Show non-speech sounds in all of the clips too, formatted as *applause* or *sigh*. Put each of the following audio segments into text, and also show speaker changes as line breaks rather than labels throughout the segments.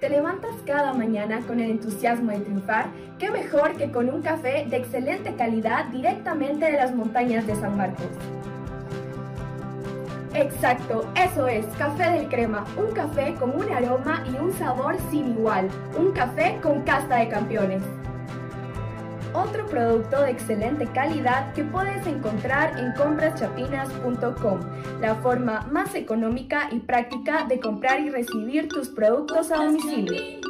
¿Te levantas cada mañana con el entusiasmo de triunfar? ¿Qué mejor que con un café de excelente calidad directamente de las montañas de San Marcos? Exacto, eso es, Café del Crema, un café con un aroma y un sabor sin igual, un café con casta de campeones otro producto de excelente calidad que puedes encontrar en compraschapinas.com, la forma más económica y práctica de comprar y recibir tus productos a domicilio.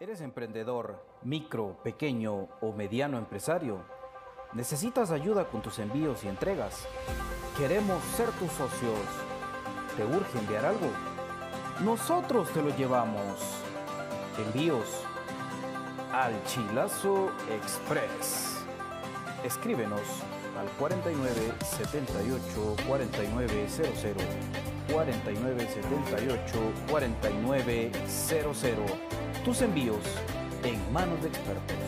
¿Eres emprendedor, micro, pequeño o mediano empresario? ¿Necesitas ayuda con tus envíos y entregas? Queremos ser tus socios. ¿Te urge enviar algo? Nosotros te lo llevamos. Envíos al Chilazo Express. Escríbenos al 49 78 4900 49 78 4900. Tus envíos en manos de expertos.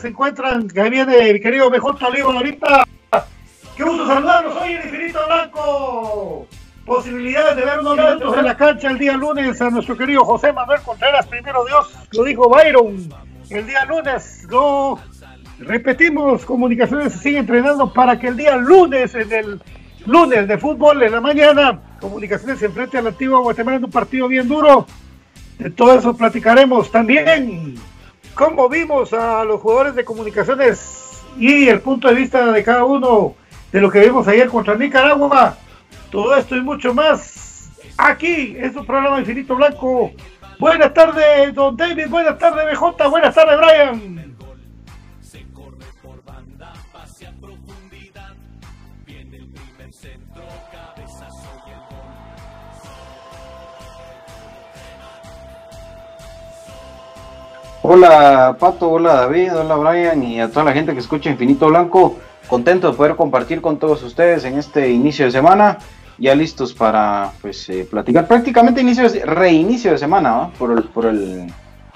Se encuentran, que viene mi querido BJ Olivo ahorita. Qué gusto saludarlos hoy en Infinito Blanco. Posibilidades de ver unos minutos en la cancha el día lunes a nuestro querido José Manuel Contreras, primero Dios, lo dijo Byron. El día lunes lo repetimos, comunicaciones se sigue entrenando para que el día lunes, en el lunes de fútbol en la mañana, comunicaciones se enfrente al antiguo Guatemala en un partido bien duro. De todo eso platicaremos también cómo vimos a los jugadores de comunicaciones y el punto de vista de cada uno de lo que vimos ayer contra Nicaragua. Todo esto y mucho más aquí en su programa Infinito Blanco. Buenas tardes, don David. Buenas tardes, BJ. Buenas tardes, Brian.
Hola Pato, hola David, hola Brian y a toda la gente que escucha Infinito Blanco. Contento de poder compartir con todos ustedes en este inicio de semana. Ya listos para pues eh, platicar prácticamente inicio de, reinicio de semana por, el, por el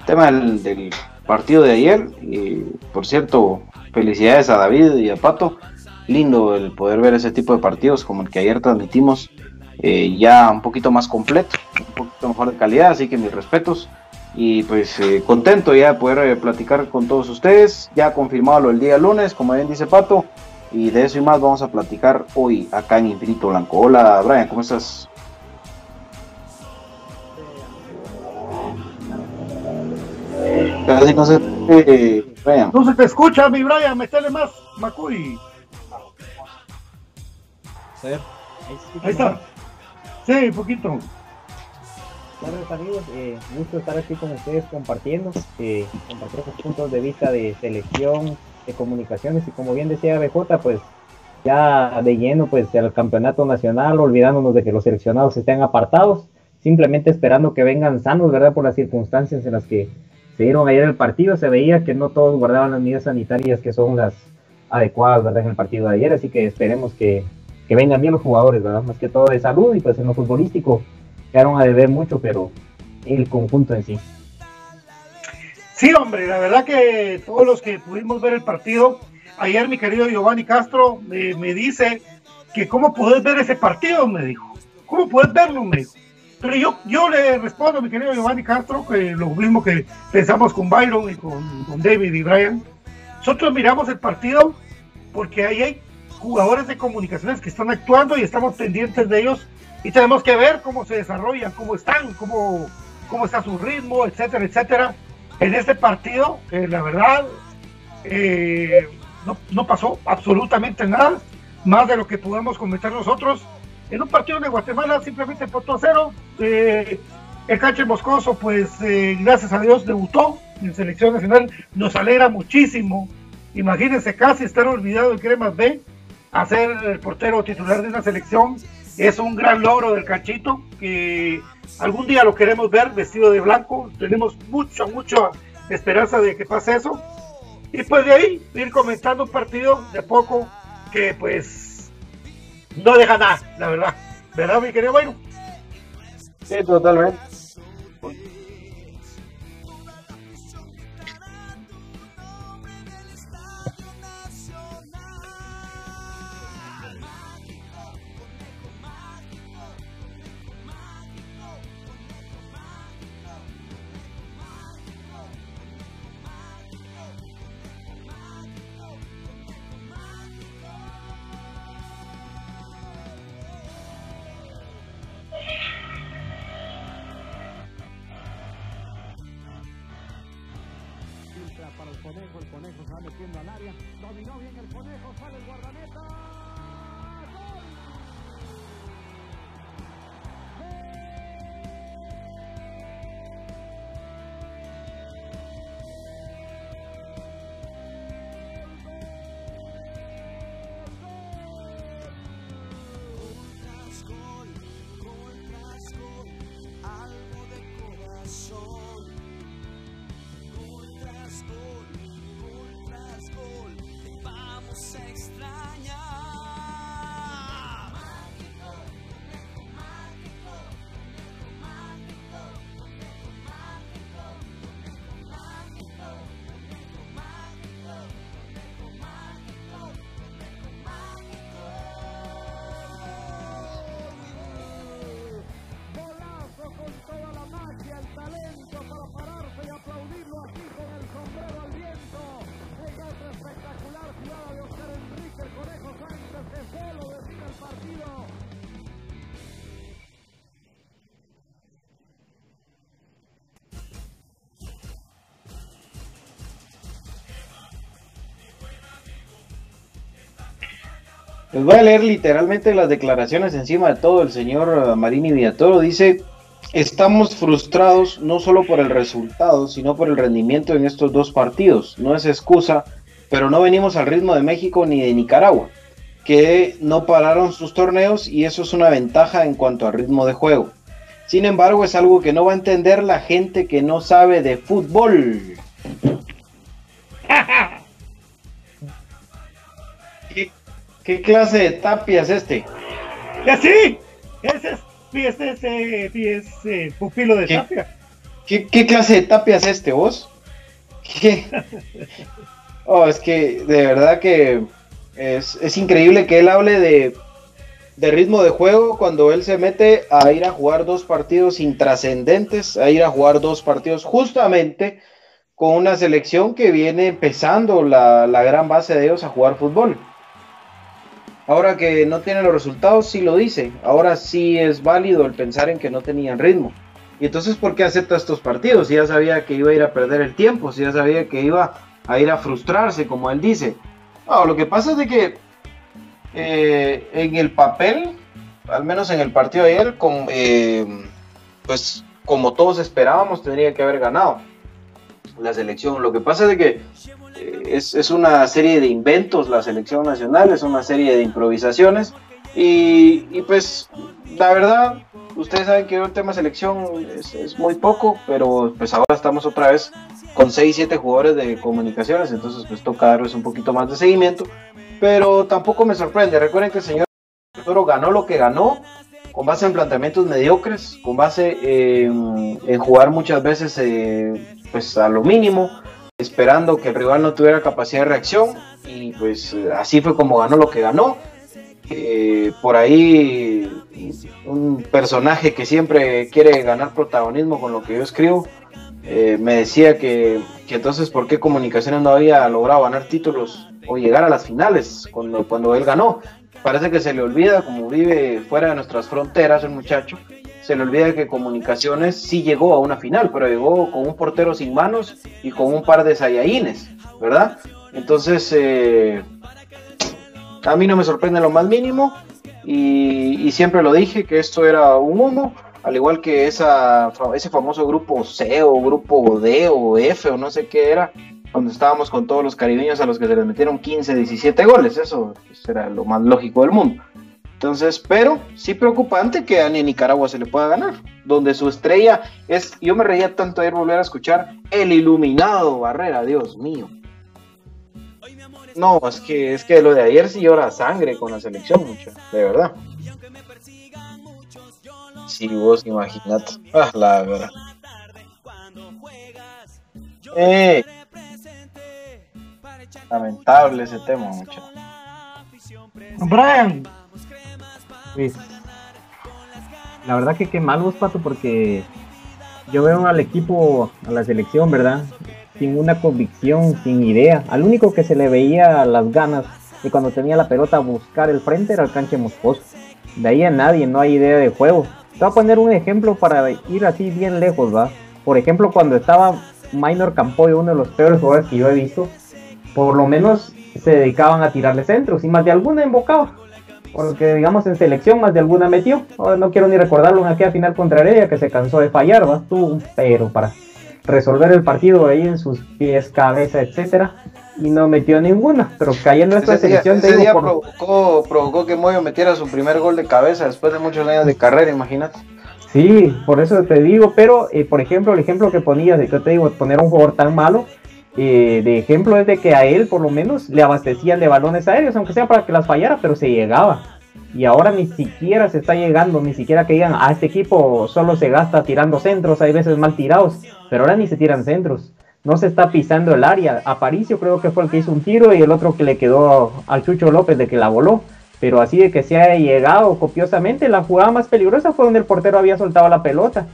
tema del, partido de ayer. Y por cierto, felicidades a David y a Pato. Lindo el poder ver ese tipo de partidos como el que ayer transmitimos. Eh, ya un poquito más completo, un poquito mejor de calidad, así que mis respetos y pues eh, contento ya de poder eh, platicar con todos ustedes. Ya confirmado lo el día lunes, como bien dice Pato. Y de eso y más vamos a platicar hoy acá en Infinito Blanco. Hola Brian, ¿cómo estás?
Casi no se, Brian. No se te escucha, mi Brian, metele más, Macuy. Ahí está. Sí, un poquito
buenos amigos, eh, gusto estar aquí con ustedes compartiendo, eh, compartir puntos de vista de selección, de comunicaciones y como bien decía BJ, pues ya de lleno pues el campeonato nacional, olvidándonos de que los seleccionados estén apartados, simplemente esperando que vengan sanos, ¿verdad? Por las circunstancias en las que se dieron ayer el partido, se veía que no todos guardaban las medidas sanitarias que son las adecuadas, ¿verdad? En el partido de ayer, así que esperemos que, que vengan bien los jugadores, ¿verdad? Más que todo de salud y pues en lo futbolístico quedaron a deber mucho, pero el conjunto en sí.
Sí, hombre, la verdad que todos los que pudimos ver el partido, ayer mi querido Giovanni Castro me dice que cómo puedes ver ese partido, me dijo. ¿Cómo puedes verlo? Me dijo. Pero yo, yo le respondo mi querido Giovanni Castro, que lo mismo que pensamos con Byron y con, con David y Brian. Nosotros miramos el partido porque ahí hay jugadores de comunicaciones que están actuando y estamos pendientes de ellos y tenemos que ver cómo se desarrollan, cómo están, cómo, cómo está su ritmo, etcétera, etcétera. En este partido, que la verdad, eh, no, pasó absolutamente nada, más de lo que pudimos cometer nosotros. En un partido de Guatemala simplemente por a cero. Eh, el Cache Moscoso, pues eh, gracias a Dios, debutó en selección nacional. Nos alegra muchísimo. Imagínense casi estar olvidado en Cremas B a ser el portero titular de una selección es un gran logro del Cachito que algún día lo queremos ver vestido de blanco. Tenemos mucha, mucha esperanza de que pase eso. Y pues de ahí ir comentando un partido de poco que pues no deja nada, la verdad. ¿Verdad, mi querido Bayro?
Sí, totalmente. Les voy a leer literalmente las declaraciones encima de todo el señor eh, Marini Villatoro. Dice, estamos frustrados no solo por el resultado, sino por el rendimiento en estos dos partidos. No es excusa, pero no venimos al ritmo de México ni de Nicaragua, que no pararon sus torneos y eso es una ventaja en cuanto al ritmo de juego. Sin embargo, es algo que no va a entender la gente que no sabe de fútbol. *laughs* ¿Qué, clase de tapia es este?
¡Ya sí! Ese es, ese es, es eh, pupilo de tapia.
¿qué, clase de tapia es este, vos? *laughs* Oh, es que de verdad que es, es increíble que él hable de de ritmo de juego cuando él se mete a ir a jugar dos partidos intrascendentes, a ir a jugar dos partidos justamente con una selección que viene empezando la, gran base de ellos a jugar fútbol. Ahora que no tiene los resultados, sí lo dice. Ahora sí es válido el pensar en que no tenían ritmo. Y entonces, ¿por qué acepta estos partidos? Si ya sabía que iba a ir a perder el tiempo, si ya sabía que iba a ir a frustrarse, como él dice. Lo que pasa es que eh, en el papel, al menos en el partido de ayer, eh, pues como todos esperábamos, tendría que haber ganado la selección. Lo que pasa es que eh, es, una serie de inventos la selección nacional, es una serie de improvisaciones. Y, pues la verdad, ustedes saben que el tema selección es, muy poco, pero pues ahora estamos otra vez con 6, 7 jugadores de comunicaciones, entonces pues toca darles un poquito más de seguimiento. Pero tampoco me sorprende. Recuerden que el señor Toro ganó lo que ganó con base en planteamientos mediocres, con base en, jugar muchas veces eh, pues a lo mínimo, esperando que el rival no tuviera capacidad de reacción y pues así fue como ganó lo que ganó. Eh, por ahí un personaje que siempre quiere ganar protagonismo con lo que yo escribo, eh, me decía que, que, entonces por qué Comunicaciones no había logrado ganar títulos o llegar a las finales cuando, cuando él ganó. Parece que se le olvida, como vive fuera de nuestras fronteras el muchacho, se le olvida que Comunicaciones sí llegó a una final, pero llegó con un portero sin manos y con un par de sayaines, ¿verdad? Entonces, eh, a mí no me sorprende lo más mínimo y, siempre lo dije que esto era un humo al igual que esa, ese famoso grupo C o grupo D o F o no sé qué era, cuando estábamos con todos los caribeños a los que se les metieron 15, 17 goles, eso era lo más lógico del mundo. Entonces, pero sí preocupante que a ni Nicaragua se le pueda ganar, donde su estrella es, yo me reía tanto ayer volver a escuchar el iluminado Barrera, Dios mío. No, es que es que lo de ayer sí llora sangre con la selección, mucho, de verdad. Si vos imaginate. Ah, la verdad. Eh, lamentable ese tema, mucho.
Brian.
La verdad que qué mal vos, Pato, porque yo veo al equipo, a la selección, ¿verdad? Sin una convicción, sin idea. Al único que se le veía las ganas de cuando tenía la pelota buscar el frente era el canche moscoso. De ahí a nadie, no hay idea de juego. Te voy a poner un ejemplo para ir así bien lejos, ¿va? Por ejemplo, cuando estaba Minor Campoy, uno de los peores jugadores que yo he visto, por lo menos se dedicaban a tirarle centros y más de alguna embocaba. Porque digamos en selección más de alguna metió. Ahora no quiero ni recordarlo en aquella final contra Heredia que se cansó de fallar, ¿va? Tuvo un pero para resolver el partido ahí en sus pies, cabeza, etcétera y no metió ninguna, pero cayendo esta selección
ese día provocó, provocó que Moyo metiera su primer gol de cabeza después de muchos años de carrera, imagínate.
Sí, por eso te digo, pero eh, por ejemplo, el ejemplo que ponías de que te digo, poner un jugador tan malo, eh, de ejemplo es de que a él por lo menos le abastecían de balones aéreos, aunque sea para que las fallara, pero se llegaba. Y ahora ni siquiera se está llegando, ni siquiera que digan, a ah, este equipo solo se gasta tirando centros, hay veces mal tirados, pero ahora ni se tiran centros no se está pisando el área. Aparicio creo que fue el que hizo un tiro y el otro que le quedó al Chucho López de que la voló. Pero así de que se haya llegado copiosamente, la jugada más peligrosa fue donde el portero había soltado la pelota.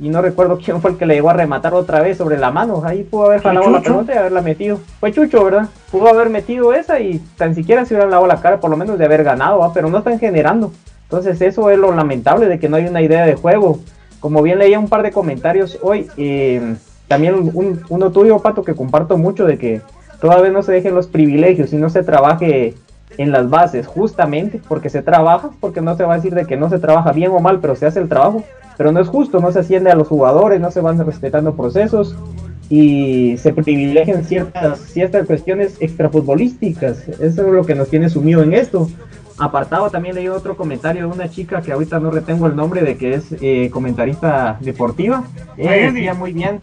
Y no recuerdo quién fue el que le llegó a rematar otra vez sobre la mano. Ahí pudo haber jalado la pelota y haberla metido. Fue Chucho, ¿verdad? Pudo haber metido esa y tan siquiera se hubiera lavado la cara, por lo menos de haber ganado, pero no están generando. Entonces eso es lo lamentable de que no hay una idea de juego. Como bien leía un par de comentarios hoy, eh, también un, uno tuyo, Pato, que comparto mucho de que todavía no se dejen los privilegios y no se trabaje en las bases, justamente porque se trabaja, porque no se va a decir de que no se trabaja bien o mal, pero se hace el trabajo, pero no es justo, no se asciende a los jugadores, no se van respetando procesos y se privilegian ciertas, ciertas cuestiones extrafutbolísticas. Eso es lo que nos tiene sumido en esto. Apartado también leí otro comentario de una chica que ahorita no retengo el nombre de que es eh, comentarista deportiva. Ella decía muy bien,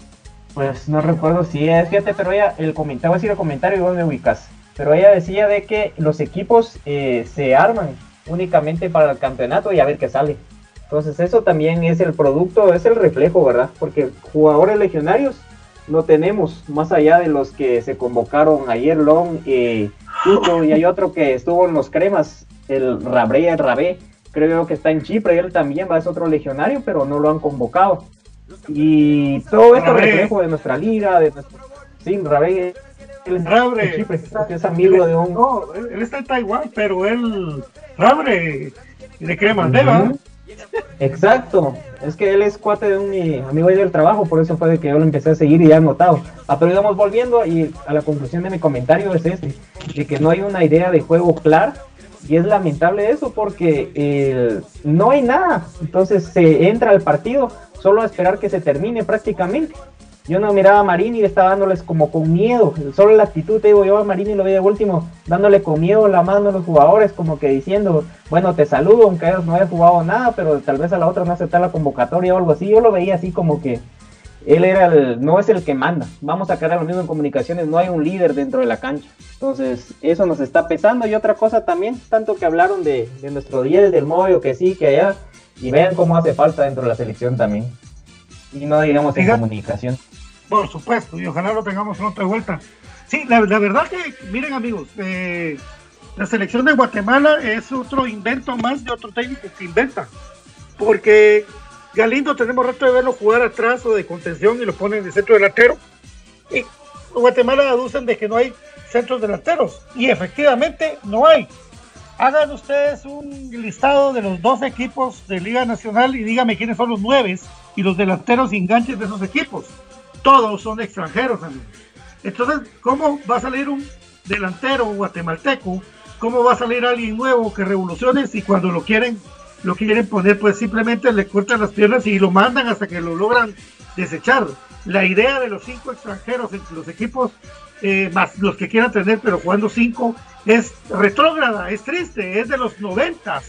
pues no recuerdo si es, fíjate, pero ella, el comentario, voy a decir el comentario y vos me ubicas. Pero ella decía de que los equipos eh, se arman únicamente para el campeonato y a ver qué sale. Entonces eso también es el producto, es el reflejo, ¿verdad? Porque jugadores legionarios no tenemos, más allá de los que se convocaron ayer, Long y y hay otro que estuvo en los cremas, el Rabre, el Rabé, creo que está en Chipre, él también va, es otro legionario, pero no lo han convocado. Y todo esto reflejo de nuestra liga, de nuestro... Sí, Rabé,
Rabre, Chipre, es amigo de un... No, él, está en Taiwán, pero él, Rabre, de crema, uh
Exacto, es que él es cuate de un amigo ahí del trabajo, por eso fue de que yo lo empecé a seguir y ya he notado. Ah, pero íbamos volviendo y a la conclusión de mi comentario es este, de que no hay una idea de juego clara y es lamentable eso porque eh, no hay nada, entonces se entra al partido solo a esperar que se termine prácticamente yo no miraba a Marini y estaba dándoles como con miedo. Solo la actitud, te digo, yo a Marini lo vi de último, dándole con miedo la mano a los jugadores, como que diciendo, bueno, te saludo, aunque ellos no haya jugado nada, pero tal vez a la otra no aceptar la convocatoria o algo así. Yo lo veía así como que él era el, no es el que manda. Vamos a quedar lo mismo en comunicaciones, no hay un líder dentro de la cancha. Entonces, eso nos está pesando. Y otra cosa también, tanto que hablaron de, de nuestro 10, del móvil, que sí, que allá, y vean cómo hace falta dentro de la selección también. Y no digamos en comunicación.
Por supuesto, y ojalá lo tengamos pronto de vuelta. Sí, la, verdad que, miren amigos, eh, la selección de Guatemala es otro invento más de otro técnico que inventa. Porque Galindo tenemos rato de verlo jugar atrás o de contención y lo ponen de centro delantero. Y Guatemala aducen de que no hay centros delanteros. Y efectivamente no hay. Hagan ustedes un listado de los dos equipos de Liga Nacional y díganme quiénes son los nueve y los delanteros enganches de esos equipos todos son extranjeros, Entonces, ¿cómo va a salir un delantero guatemalteco? ¿Cómo va a salir alguien nuevo que revolucione si cuando lo quieren, lo quieren poner, pues simplemente le cortan las piernas y lo mandan hasta que lo logran desechar? La idea de los cinco extranjeros entre los equipos, eh, más los que quieran tener, pero jugando cinco, es retrógrada, es triste, es de los noventas,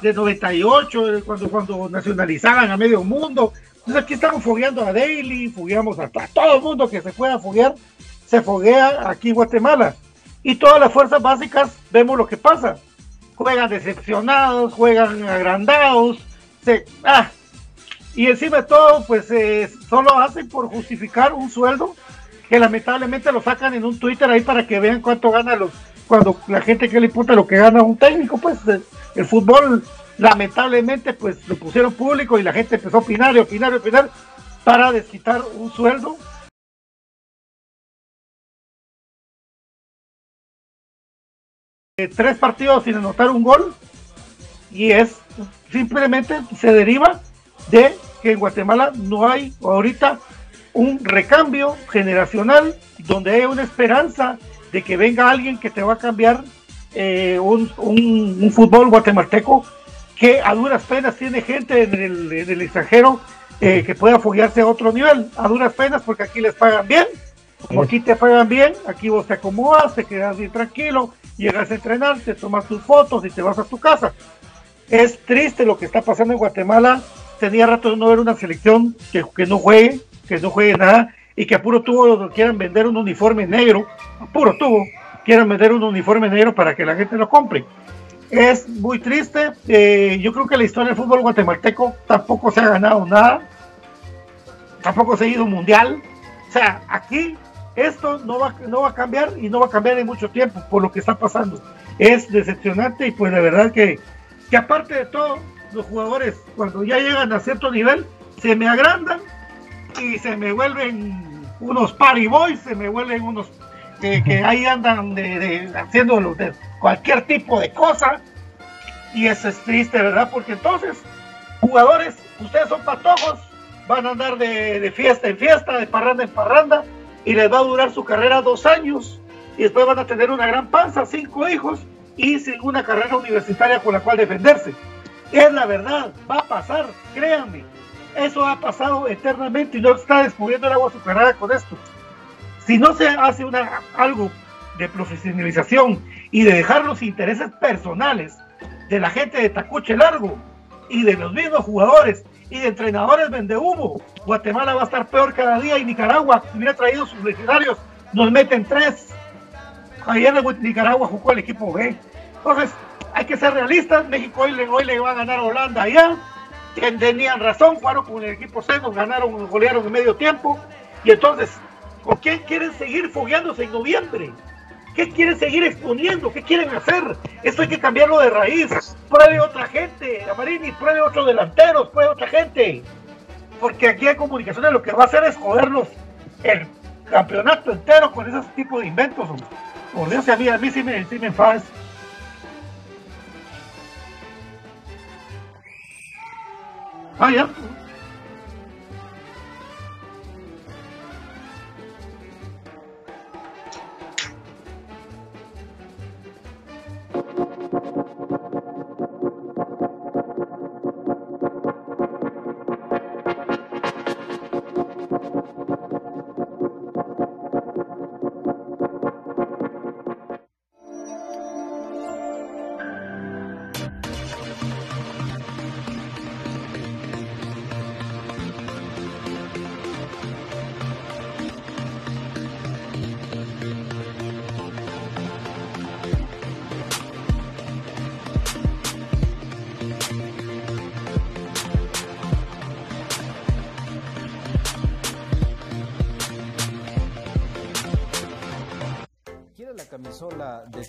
de 98, cuando, cuando nacionalizaban a medio mundo, entonces aquí estamos fogueando a Daily, fogueamos a, todo el mundo que se pueda foguear, se foguea aquí en Guatemala. Y todas las fuerzas básicas vemos lo que pasa. Juegan decepcionados, juegan agrandados, se, ah, y encima de todo, pues eh, solo hacen por justificar un sueldo que lamentablemente lo sacan en un Twitter ahí para que vean cuánto gana los, cuando la gente que le importa lo que gana un técnico, pues el fútbol lamentablemente pues lo pusieron público y la gente empezó a opinar y opinar y opinar para desquitar un sueldo. Eh, tres partidos sin anotar un gol y es simplemente se deriva de que en Guatemala no hay ahorita un recambio generacional donde hay una esperanza de que venga alguien que te va a cambiar eh, un, un, fútbol guatemalteco que a duras penas tiene gente en el, extranjero eh, que pueda foguearse a otro nivel, a duras penas porque aquí les pagan bien, como aquí te pagan bien, aquí vos te acomodas, te quedas bien tranquilo, llegas a entrenar, te tomas tus fotos y te vas a tu casa. Es triste lo que está pasando en Guatemala, tenía rato de no ver una selección que, que no juegue, que no juegue nada y que a puro tubo quieran vender un uniforme negro, a puro tubo quieran vender un uniforme negro para que la gente lo compre es muy triste. Eh, yo creo que la historia del fútbol guatemalteco tampoco se ha ganado nada. Tampoco se ha ido mundial. O sea, aquí esto no va, no va a cambiar y no va a cambiar en mucho tiempo por lo que está pasando. Es decepcionante y pues de verdad que, que aparte de todo, los jugadores cuando ya llegan a cierto nivel se me agrandan y se me vuelven unos party boys, se me vuelven unos que, ahí andan de, haciendo de cualquier tipo de cosa. Y eso es triste, ¿verdad? Porque entonces, jugadores, ustedes son patojos, van a andar de, fiesta en fiesta, de parranda en parranda, y les va a durar su carrera dos años, y después van a tener una gran panza, cinco hijos, y sin una carrera universitaria con la cual defenderse. Es la verdad, va a pasar, créanme. Eso ha pasado eternamente y no está descubriendo el agua azucarada con esto. Si no se hace algo de profesionalización y de dejar los intereses personales de la gente de Tacuche Largo y de los mismos jugadores y de entrenadores vende humo, Guatemala va a estar peor cada día y Nicaragua, si hubiera traído sus legionarios, nos meten tres. Ayer Nicaragua jugó el equipo B. Entonces, hay que ser realistas. México hoy hoy le va a ganar a Holanda allá. Tenían razón, fueron con el equipo C, nos ganaron, golearon en medio tiempo. Y entonces, ¿con quién quieren seguir fogueándose en noviembre? ¿Qué quieren seguir exponiendo? ¿Qué quieren hacer? Esto hay que cambiarlo de raíz. Pruebe otra gente, Amarini, pruebe otros delanteros, pruebe otra gente. Porque aquí hay comunicaciones lo que va a hacer es jodernos el campeonato entero con esos tipos de inventos. Por Dios, a mí, a mí sí me, sí me enfada. Ah, ya.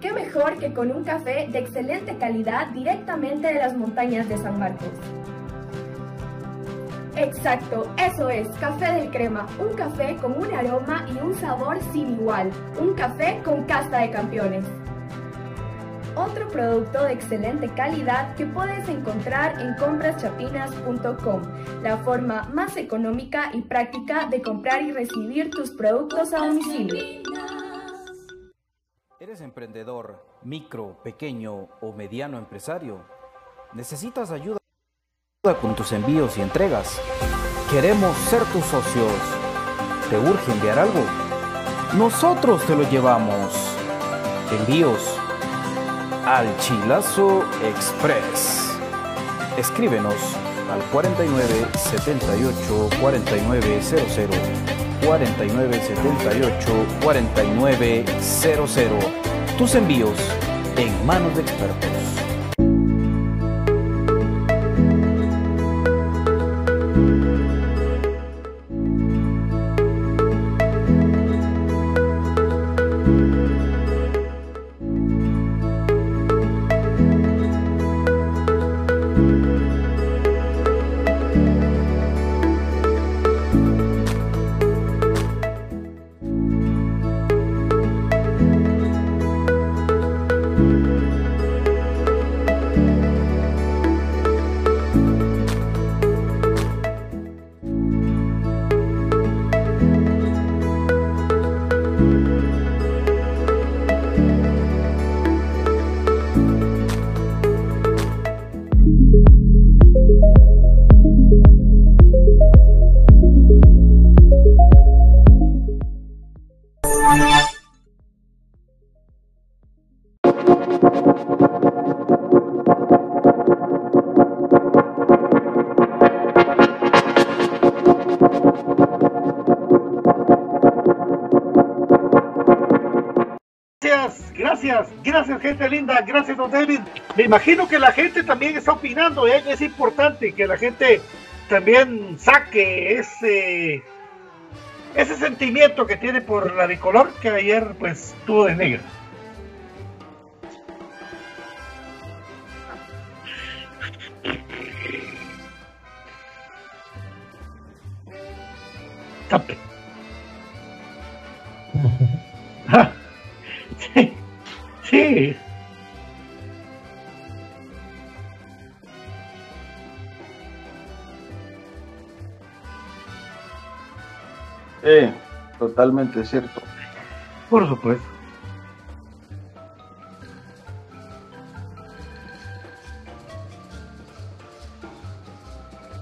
¿Qué mejor que con un café de excelente calidad directamente de las montañas de San Marcos? Exacto, eso es, Café del Crema, un café con un aroma y un sabor sin igual, un café con casta de campeones otro producto de excelente calidad que puedes encontrar en compraschapinas.com, la forma más económica y práctica de comprar y recibir tus productos a domicilio.
¿Eres emprendedor, micro, pequeño o mediano empresario? ¿Necesitas ayuda con tus envíos y entregas? Queremos ser tus socios. ¿Te urge enviar algo? Nosotros te lo llevamos. Envíos al Chilazo Express. Escríbenos al 49 78 4900 49 78 4900. Tus envíos en manos de expertos. Gracias, gente linda. Gracias, don David. Me imagino que la gente también está opinando. ¿eh? Es importante que la gente también saque ese ese sentimiento que tiene por la bicolor que ayer pues tuvo de negro. *laughs*
Ah, sí, sí.
Sí, totalmente cierto.
Por supuesto.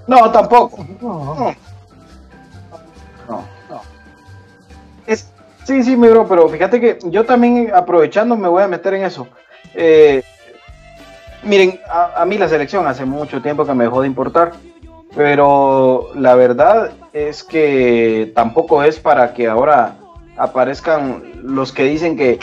No, tampoco.
No.
No. No. Es, sí, sí, mi bro, pero fíjate que yo también aprovechando me voy a meter en eso. Eh, miren, a, a mí la selección hace mucho tiempo que me dejó de importar, pero la verdad es que tampoco es para que ahora aparezcan los que dicen que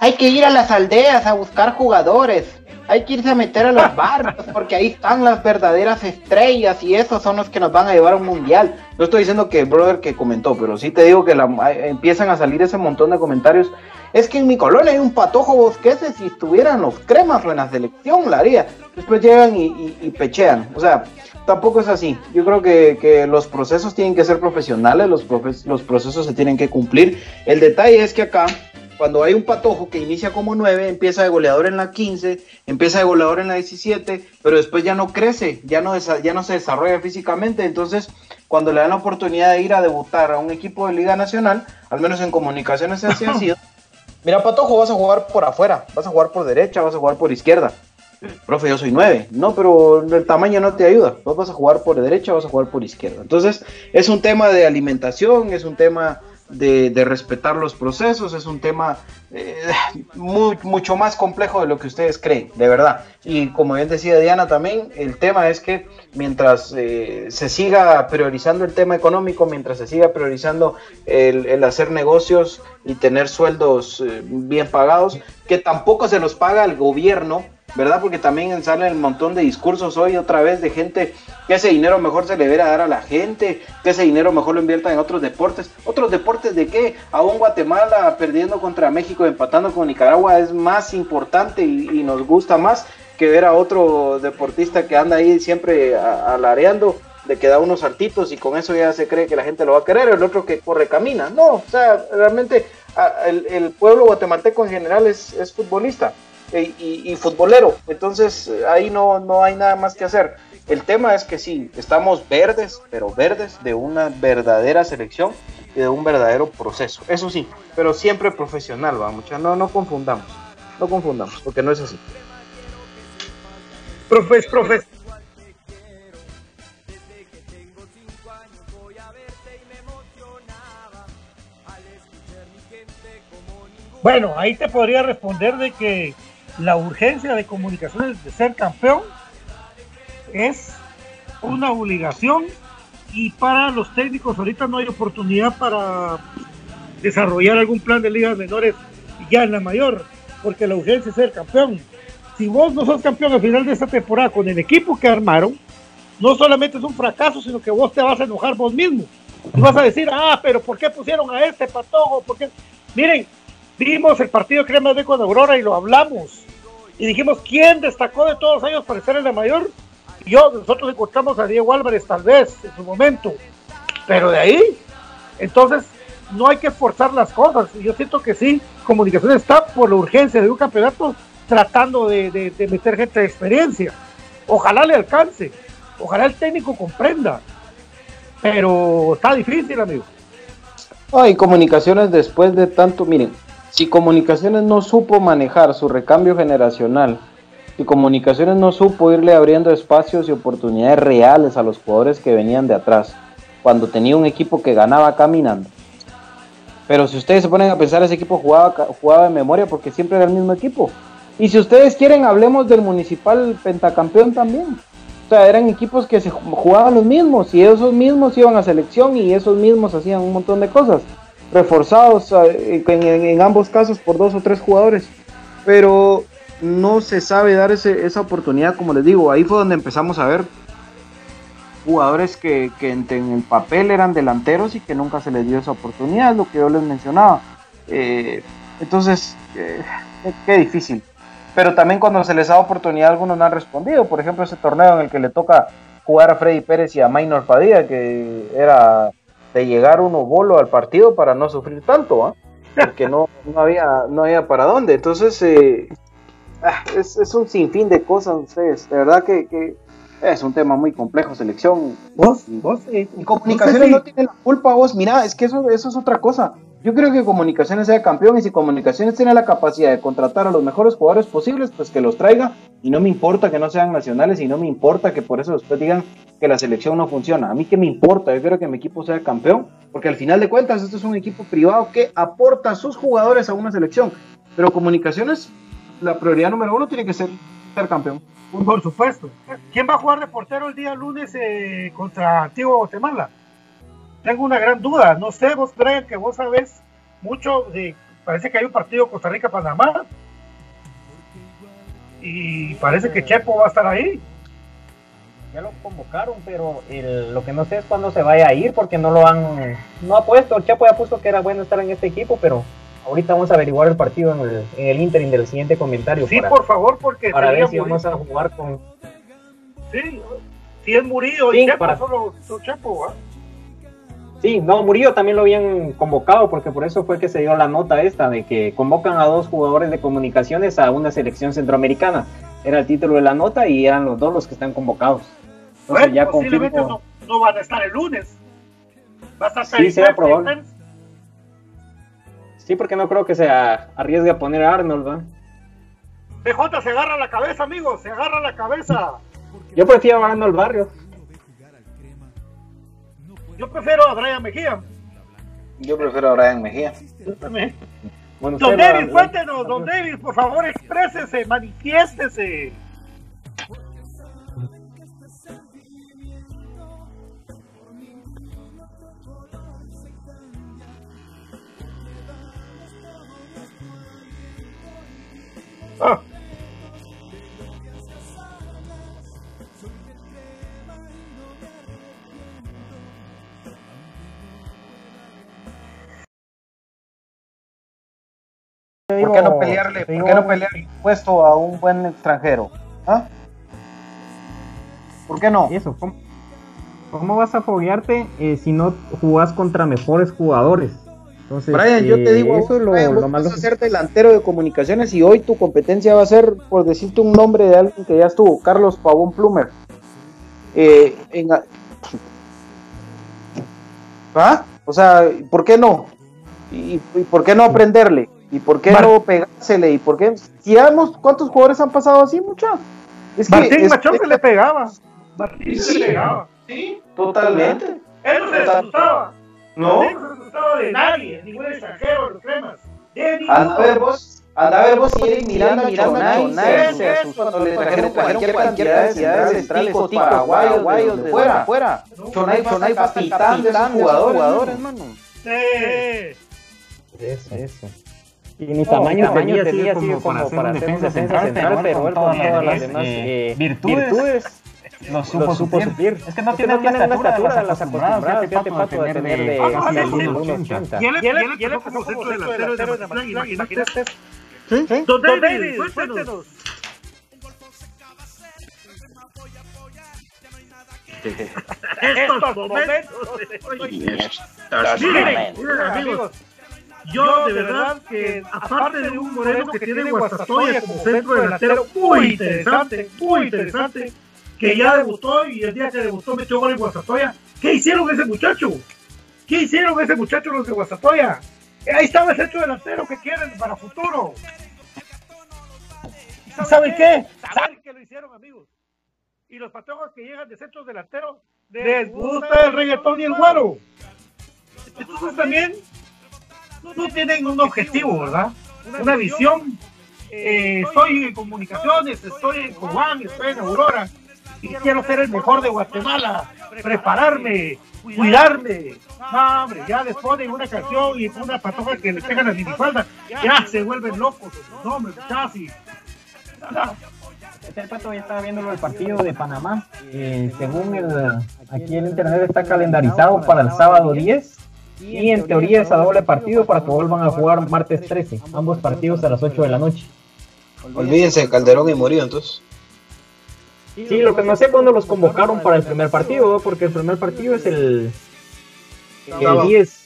hay que ir a las aldeas a buscar jugadores. Hay que irse a meter a los *laughs* barrios porque ahí están las verdaderas estrellas y esos son los que nos van a llevar a un mundial. No estoy diciendo que el brother que comentó, pero sí te digo que la- empiezan a salir ese montón de comentarios. Es que en mi colonia hay un patojo bosquese, si estuvieran los cremas o en la selección la haría. Después llegan y, pechean. O sea, tampoco es así. Yo creo que, que los procesos tienen que ser profesionales, los, profe- los procesos se tienen que cumplir. El detalle es que acá cuando hay un patojo que inicia como 9, empieza de goleador en la 15, empieza de goleador en la 17, pero después ya no crece, ya no, ya no se desarrolla físicamente. Entonces, cuando le dan la oportunidad de ir a debutar a un equipo de Liga Nacional, al menos en comunicaciones así ha sido. *laughs* Mira, Patojo, vas a jugar por afuera, vas a jugar por derecha, vas a jugar por izquierda. Profe, yo soy 9. No, pero el tamaño no te ayuda. Vos vas a jugar por derecha, vas a jugar por izquierda. Entonces, es un tema de alimentación, es un tema de, respetar los procesos, es un tema eh, *laughs* muy- mucho más complejo de lo que ustedes creen, de verdad. Y como bien decía Diana también, el tema es que mientras eh, se siga priorizando el tema económico, mientras se siga priorizando el, el hacer negocios y tener sueldos eh, bien pagados, que tampoco se los paga el gobierno, ¿verdad? Porque también salen un montón de discursos hoy otra vez de gente que ese dinero mejor se le debería dar a la gente, que ese dinero mejor lo inviertan en otros deportes. ¿Otros deportes de qué? Aún Guatemala perdiendo contra México, empatando con Nicaragua es más importante y, nos gusta más que ver a otro deportista que anda ahí siempre alareando de que da unos saltitos y con eso ya se cree que la gente lo va a querer, el otro que corre camina. No, o sea, realmente el, pueblo guatemalteco en general es futbolista y, futbolero, entonces ahí no, no hay nada más que hacer. El tema es que sí, estamos verdes, pero verdes de una verdadera selección y de un verdadero proceso. Eso sí, pero siempre profesional, va, mucha. No, no confundamos, no confundamos, porque no es así.
Profe, profe. Bueno, ahí te podría responder de que la urgencia de comunicaciones de ser campeón es una obligación y para los técnicos ahorita no hay oportunidad para desarrollar algún plan de ligas menores ya en la mayor, porque la urgencia es ser campeón. Si vos no sos campeón al final de esta temporada con el equipo que armaron, no solamente es un fracaso, sino que vos te vas a enojar vos mismo. Y vas a decir, ah, pero ¿por qué pusieron a este patojo? ¿Por qué? Miren, vimos el partido Crema de con Aurora y lo hablamos. Y dijimos, ¿quién destacó de todos ellos para ser el de mayor? Yo, nosotros encontramos a Diego Álvarez tal vez en su momento. Pero de ahí, entonces, no hay que forzar las cosas. Yo siento que sí, Comunicación está por la urgencia de un campeonato tratando de, de- de meter gente de experiencia. Ojalá le alcance. Ojalá el técnico comprenda. Pero está difícil, amigo.
No, y comunicaciones después de tanto, miren, si comunicaciones no supo manejar su recambio generacional, si comunicaciones no supo irle abriendo espacios y oportunidades reales a los jugadores que venían de atrás, cuando tenía un equipo que ganaba caminando. Pero si ustedes se ponen a pensar, ese equipo jugaba, jugaba de memoria porque siempre era el mismo equipo. Y si ustedes quieren, hablemos del municipal pentacampeón también. O sea, eran equipos que se ju- jugaban los mismos y esos mismos iban a selección y esos mismos hacían un montón de cosas. Reforzados en, ambos casos por dos o tres jugadores. Pero no se sabe dar ese- esa oportunidad, como les digo. Ahí fue donde empezamos a ver jugadores que, que en, el papel eran delanteros y que nunca se les dio esa oportunidad, lo que yo les mencionaba. Eh, entonces, eh, qué difícil pero también cuando se les da oportunidad algunos no han respondido. Por ejemplo, ese torneo en el que le toca jugar a Freddy Pérez y a Maynor Padilla, que era de llegar uno bolo al partido para no sufrir tanto, ¿ah? porque no, no, había, no había para dónde. Entonces, eh, ah, es, es, un sinfín de cosas, ustedes. De verdad que, que es un tema muy complejo, selección.
Vos, vos, eh,
y comunicaciones no tiene la culpa, vos. Mira, es que eso, eso es otra cosa. Yo creo que Comunicaciones sea campeón y si Comunicaciones tiene la capacidad de contratar a los mejores jugadores posibles, pues que los traiga y no me importa que no sean nacionales y no me importa que por eso después digan que la selección no funciona. A mí que me importa, yo quiero que mi equipo sea campeón, porque al final de cuentas esto es un equipo privado que aporta a sus jugadores a una selección. Pero Comunicaciones, la prioridad número uno tiene que ser ser campeón.
Por supuesto. ¿Quién va a jugar de portero el día lunes eh, contra Antiguo Guatemala? Tengo una gran duda. No sé, vos crees que vos sabés mucho de. Parece que hay un partido Costa Rica-Panamá. Y parece que Chepo va a estar ahí.
Ya lo convocaron, pero el, lo que no sé es cuándo se vaya a ir porque no lo han. No ha puesto. Chepo ya puso que era bueno estar en este equipo, pero ahorita vamos a averiguar el partido en el, en el interim del siguiente comentario.
Sí, por favor, porque.
Para ver si vamos a jugar con.
Sí, si es Murillo
Sí,
y Chepo,
para-
solo, solo Chepo, ¿va?
Sí, no, Murillo también lo habían convocado porque por eso fue que se dio la nota esta de que convocan a dos jugadores de comunicaciones a una selección centroamericana. Era el título de la nota y eran los dos los que están convocados. Entonces
Bueno,
ya
posiblemente no, no van a estar el lunes. Va a estar
Sí, será probable. Sí, porque no creo que se arriesgue a poner a Arnold, ¿va?
BJ se agarra la cabeza, amigos, se agarra la cabeza.
Yo prefiero a Arnold Barrios.
Yo prefiero a Brian Mejía.
Yo prefiero a Brian Mejía.
Yo también.
Bueno,
Don David, cuéntenos, don David, por favor, exprésese, manifiéstese. Ah,
¿Por qué no pelearle, por qué no pelearle un puesto a un buen extranjero? ¿Ah? ¿Por qué no?
Eso, ¿cómo, cómo vas a foguearte eh, si no jugás contra mejores jugadores? Entonces,
Brian, yo te
eh,
digo,
eso es lo,
Brian,
lo
vos vas a ser delantero de comunicaciones y hoy tu competencia va a ser, por decirte un nombre de alguien que ya estuvo, Carlos Pavón Plumer. Eh, en ¿Ah? O sea, ¿por qué no? ¿Y, y por qué no aprenderle? ¿Y por qué
Mar-
no pegársele? ¿Y por qué? Si ya hemos, ¿cuántos jugadores han pasado así, mucha? Es que
Martín
es-
Machón
es-
se le pegaba. Martín se le pegaba.
Sí, totalmente.
Él no se asustaba.
No.
Él no se asustaba de nadie, ningún extranjero los cremas. De
Anda a ver vos, anda a ver vos si Eric Miranda,
Miranda,
Chonay, se asustó cuando le trajeron cualquier
cualquier
cantidad de
de
centrales, ticos, paraguayos, de
fuera,
fuera. Chonay, Chonay, capitán de esos jugadores, mano.
Sí.
Eso, eso. Y ni tamaño, tenía, tenía así como, para hacer un defensa central, pero él con todas las demás eh, virtudes,
lo supo,
lo supo
suplir. Es que no tiene una estatura de las acostumbradas,
fíjate,
Pato, de tener de casi
sí,
al
sí,
1.80.
Y él, y él, y él como centro delantero de Mazatlán, imagínate. Don David, cuéntenos. *laughs* Estos momentos. Miren, miren, amigos, yo de verdad que aparte de un Moreno que tiene Guastatoya como centro delantero muy interesante, muy interesante, que ya debutó y el día que debutó metió gol en Guastatoya, ¿qué hicieron ese muchacho? ¿Qué hicieron ese muchacho los de Guastatoya? Ahí estaba el centro delantero que quieren para futuro. ¿Y saben qué? ¿Saben qué lo hicieron, amigos? Y los patojos que llegan de centros delanteros les gusta el reggaetón y el guaro. Entonces también no tienen un objetivo, ¿verdad? Una visión. Eh, estoy en comunicaciones, estoy en Cobán, estoy en Aurora y quiero ser el mejor de Guatemala, prepararme, cuidarme. No, hombre, ya les ponen una canción y una patoja que le pegan a minifalda, ya se vuelven locos. No, hombre, casi.
Este pato ya estaba viendo el partido de Panamá. Eh, según el, aquí el internet está calendarizado para el sábado 10 y en teoría es a doble partido para que vuelvan a jugar martes 13, ambos partidos a las 8 de la noche.
Olvídense de Calderón y Murillo, entonces.
Sí, lo que no sé cuándo los convocaron para el primer partido, ¿no? porque el primer partido es el El 10.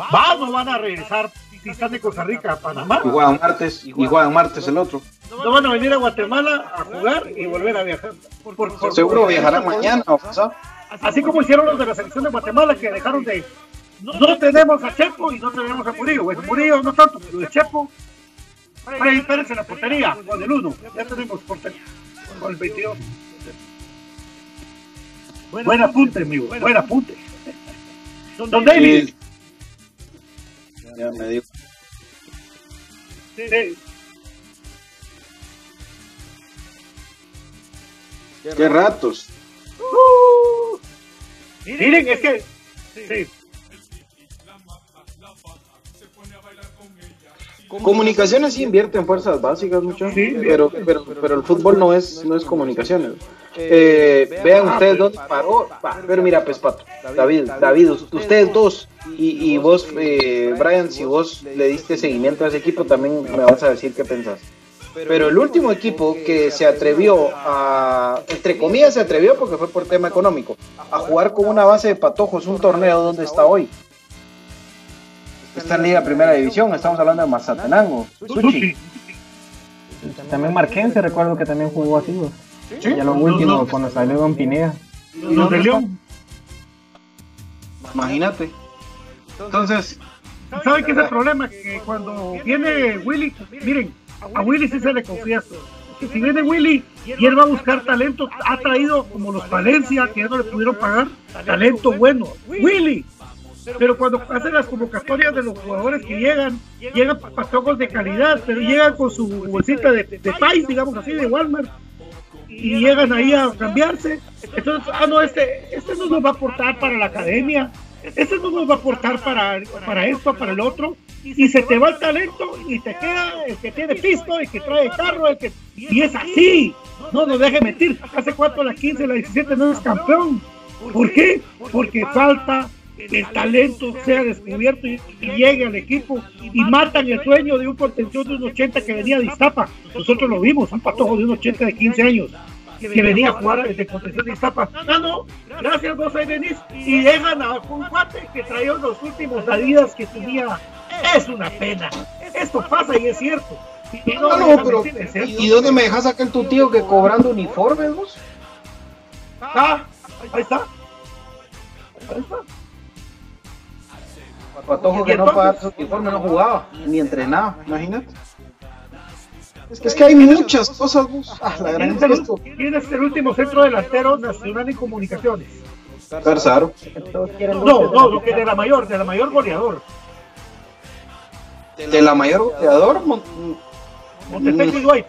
Va, no van a regresar si están de Costa Rica a Panamá.
Y juegan martes, y juegan martes el otro.
No van a venir a Guatemala a jugar y volver a viajar. Por- por- por-
Seguro viajarán mañana o pasado.
Así como hicieron los de la selección de Guatemala que dejaron de. No tenemos a Chepo y no tenemos a Murillo. Bueno, Murillo no tanto, pero de Chepo. Freddy Pérez en la portería, con el 1. Ya tenemos portería. Con el 22. Buen apunte, amigo. Buen apunte. Don David.
Ya me dijo.
Sí.
Qué ratos.
Uh, miren, es que. Sí.
Comunicaciones sí invierte en fuerzas básicas mucho,
Sí.
pero, pero, pero el fútbol no es, no es comunicaciones. Eh, vean ustedes dónde paró. Pero mira, pues Pato, David, David, ustedes dos y, y vos, eh, Brian, si vos le diste seguimiento a ese equipo, también me vas a decir qué pensás. Pero el último equipo que se atrevió a, entre comillas, se atrevió porque fue por tema económico, a jugar con una base de patojos un torneo donde está hoy. Está en Liga Primera División, estamos hablando de Mazatenango. Suchi.
También Marquense, recuerdo que también jugó así. güey.
Sí.
Ya lo último, cuando salió en Pineda.
Los de León.
Imagínate. Entonces,
¿Saben qué es el problema? Que cuando viene Willy, miren, a Willy sí se le confía. Que si viene Willy y él va a buscar talento, ha traído como los Valencia, que ya no le pudieron pagar, talento bueno. Willy. Pero cuando hacen las convocatorias de los jugadores que llegan, llegan patojos de calidad, pero llegan con su bolsita de, de país, digamos así, de Walmart, y llegan ahí a cambiarse. Entonces, ah, no, este, este no nos va a aportar para la academia, este no nos va a aportar para, para esto, para el otro, y se te va el talento y te queda el que tiene pisto, el que trae carro, el que... Y es así, no nos deje mentir, hace cuánto la 15, la 17 no es campeón. ¿Por qué? Porque falta el talento sea descubierto y, y llegue al equipo y matan el sueño de un contención de un 80 que venía de Iztapa. Nosotros lo vimos, un patojo de un 80 de 15 años que venía a jugar de contención de Iztapa. No, no, gracias vos ahí venís y dejan a un cuate que traía los últimos salidas que tenía. Es una pena. Esto pasa y es cierto. Y
no, no, pero. ¿y dónde me dejas aquel tu tío que cobrando uniformes vos?
Ah, ahí está. Ahí está.
Patojo que no pagaba su uniforme no jugaba, ni entrenaba, imagínate. Es que, es que hay muchas cosas. Ah,
¿Quién
es
el,
esto.
quién es el último centro delantero nacional en comunicaciones?
Quieren
No, no, lo que de la mayor, de la mayor goleador.
De la mayor goleador, mon-
Montepeco y Dwight.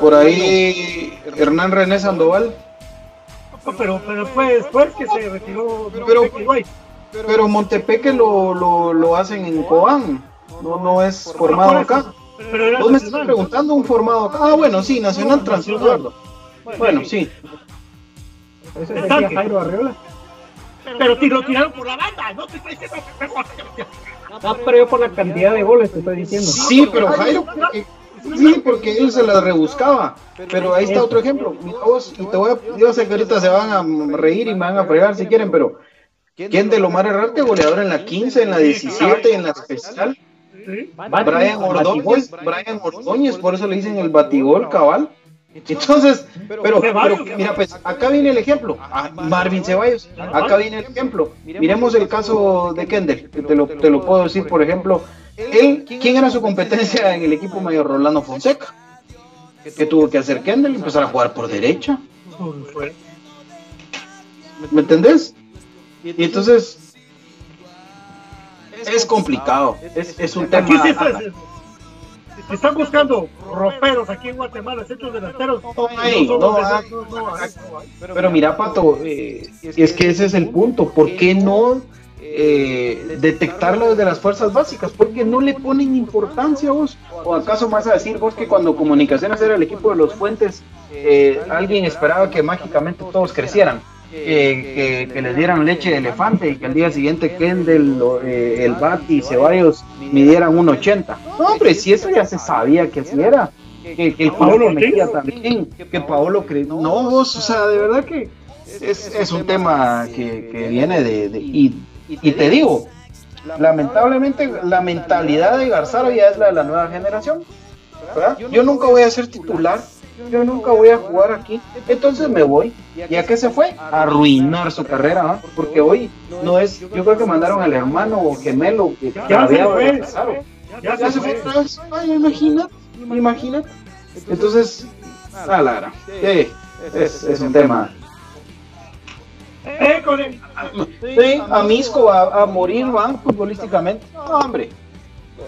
por ahí Hernán René Sandoval.
Pero, pero fue después que se retiró
Pero-
Montepeco y Dwight.
Pero Montepeque lo, lo, lo hacen en Cobán, no, no es formado acá.
Pero era
Vos me estás preguntando un formado acá. Ah, bueno, sí, Nacional Transilvano. Bueno, sí.
Eso decía Jairo Arriola.
Pero ti- lo tiraron por la banda, no te estoy diciendo que
No, pero yo por la cantidad de goles te estoy diciendo.
Sí, pero Jairo, porque, sí, porque él se las rebuscaba. Pero ahí está otro ejemplo. Vos, y te voy a, yo sé que ahorita se van a reír y me van a fregar si quieren, pero ¿quién de Lomar Herrarte, goleador en la 15, en la 17 y en la especial?
Sí.
Brian Ordóñez, Brian Ordóñez, por eso le dicen el batigol cabal. Entonces, pero, pero mira, pues acá viene el ejemplo. Ah, Marvin Ceballos, acá viene el ejemplo. Miremos el caso de Kendall, que te lo, te lo puedo decir, por ejemplo. Él, ¿quién era su competencia en el equipo mayor? Rolando Fonseca. que tuvo que hacer Kendall? Empezar a jugar por derecha. ¿Me entendés? Y entonces es complicado. Es, es un tema.
Aquí sí se están buscando roperos aquí en Guatemala, centros delanteros.
No hay, hay. Pero mira, Pato, eh, es que ese es el punto. ¿Por qué no eh, detectarlo desde las fuerzas básicas? ¿Por qué no le ponen importancia vos? ¿O acaso vas a decir vos que cuando Comunicaciones era el equipo de los Fuentes, eh, alguien esperaba que mágicamente todos crecieran? Que, que, que les dieran leche de elefante y que al día siguiente Kendall, o, eh, el Bati y Ceballos midieran un 80. No, hombre, si eso ya se sabía que así era. Que, que el Paolo metía también, que Paolo cre... No, vos, o sea, de verdad que es, es un tema que, que viene de, de- y, y te digo, lamentablemente la mentalidad de Garzaro ya es la de la nueva generación. ¿verdad? Yo nunca voy a ser titular, yo nunca voy a jugar aquí, entonces me voy. ¿Y a qué se fue? A arruinar su carrera, ¿ah? porque hoy no es, yo creo que mandaron al hermano o gemelo que
Ya se
había
fue. Ya
Ya se fue. Ay, imagínate, imagínate. Entonces, a la sí, es, es un tema.
Eh, con el-
Sí, a Misco a morir, van futbolísticamente. No, hombre,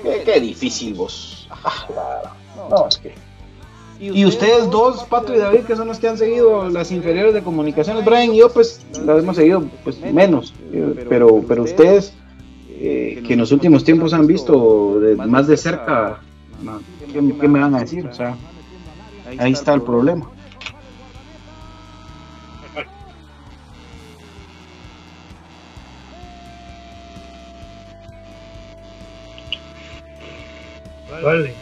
qué, qué difícil vos. Ah. No, es que. Y ustedes dos, Pato y David, que son los que han seguido las inferiores de comunicaciones, Brian y yo, pues las hemos seguido pues menos. Eh, Pero, pero ustedes, eh, que en los últimos tiempos han visto más de cerca, ¿qué, qué me van a decir? O sea, ahí está el problema.
Vale.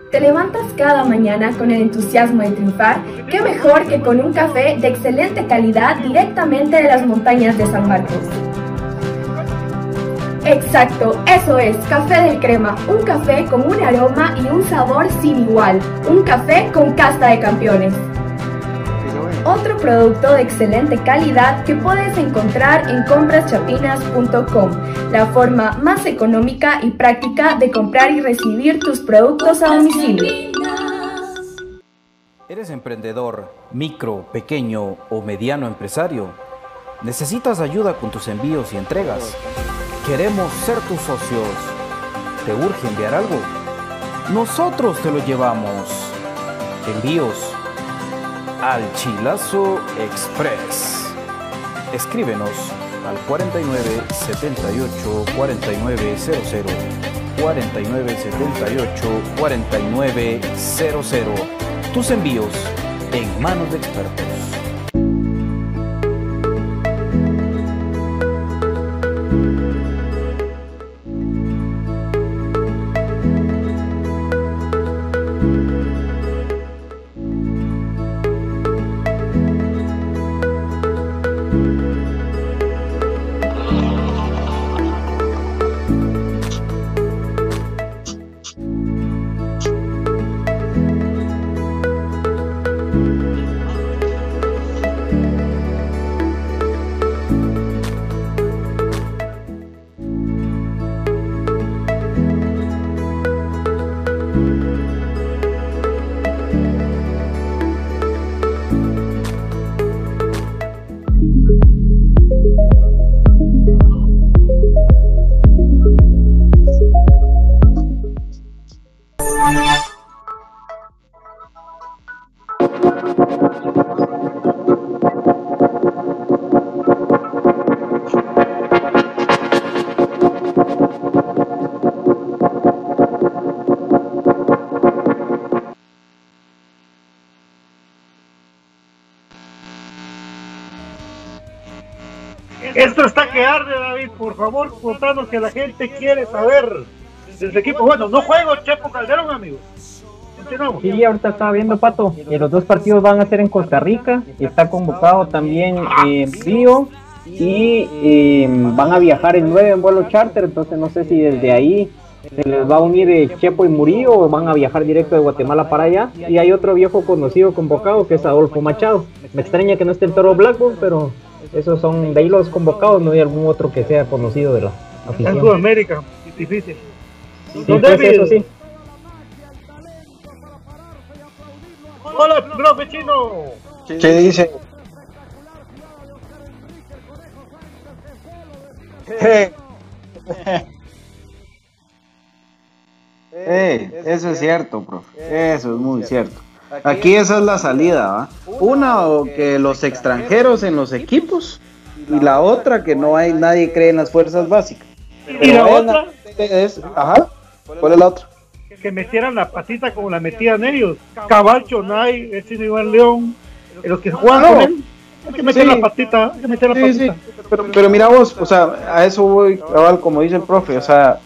¿Te levantas cada mañana con el entusiasmo de triunfar? ¿Qué mejor que con un café de excelente calidad directamente de las montañas de San Marcos? Exacto, eso es, Café del Crema, un café con un aroma y un sabor sin igual, un café con casta de campeones. Otro producto de excelente calidad que puedes encontrar en compraschapinas.com, la forma más económica y práctica de comprar y recibir tus productos a domicilio.
¿Eres emprendedor, micro, pequeño o mediano empresario? ¿Necesitas ayuda con tus envíos y entregas? Queremos ser tus socios. ¿Te urge enviar algo? Nosotros te lo llevamos. Envíos al Chilazo Express. Escríbenos al 49 78 4900 49 78 4900 Tus envíos en manos de expertos.
Favor, contanos que la gente quiere saber del equipo. Bueno, no juego Chepo Calderón, amigo. Continuamos.
Sí, ahorita estaba viendo, Pato, que los dos partidos van a ser en Costa Rica. Está convocado también eh, Río y eh, van a viajar en nueve en vuelo charter, entonces no sé si desde ahí se les va a unir eh, Chepo y Murillo o van a viajar directo de Guatemala para allá. Y hay otro viejo conocido convocado que es Adolfo Machado. Me extraña que no esté el Toro Blackburn, pero esos son de ahí los convocados, no hay algún otro que sea conocido de la
En
afición.
Sudamérica, difícil.
Sí,
Don
pues, eso sí.
Hola, profe chino.
¿Qué dice? Eh, *laughs* eh, eso es cierto, profe. Eso es muy cierto. Aquí esa es la salida, ¿va? Una o que los extranjeros en los equipos y la otra que no hay nadie cree en las fuerzas básicas.
Y la otra,
es- ajá. ¿Cuál es la otra?
que metieran la patita como la metían ellos. Cabal, Chonay, el chino Iván León, los que juegan
Ah,
con él. Hay que meter
Sí.
la patita, hay que meter la
Sí,
patita.
sí, pero, pero mira vos, o sea, a eso voy, cabal, como dice el profe, o sea,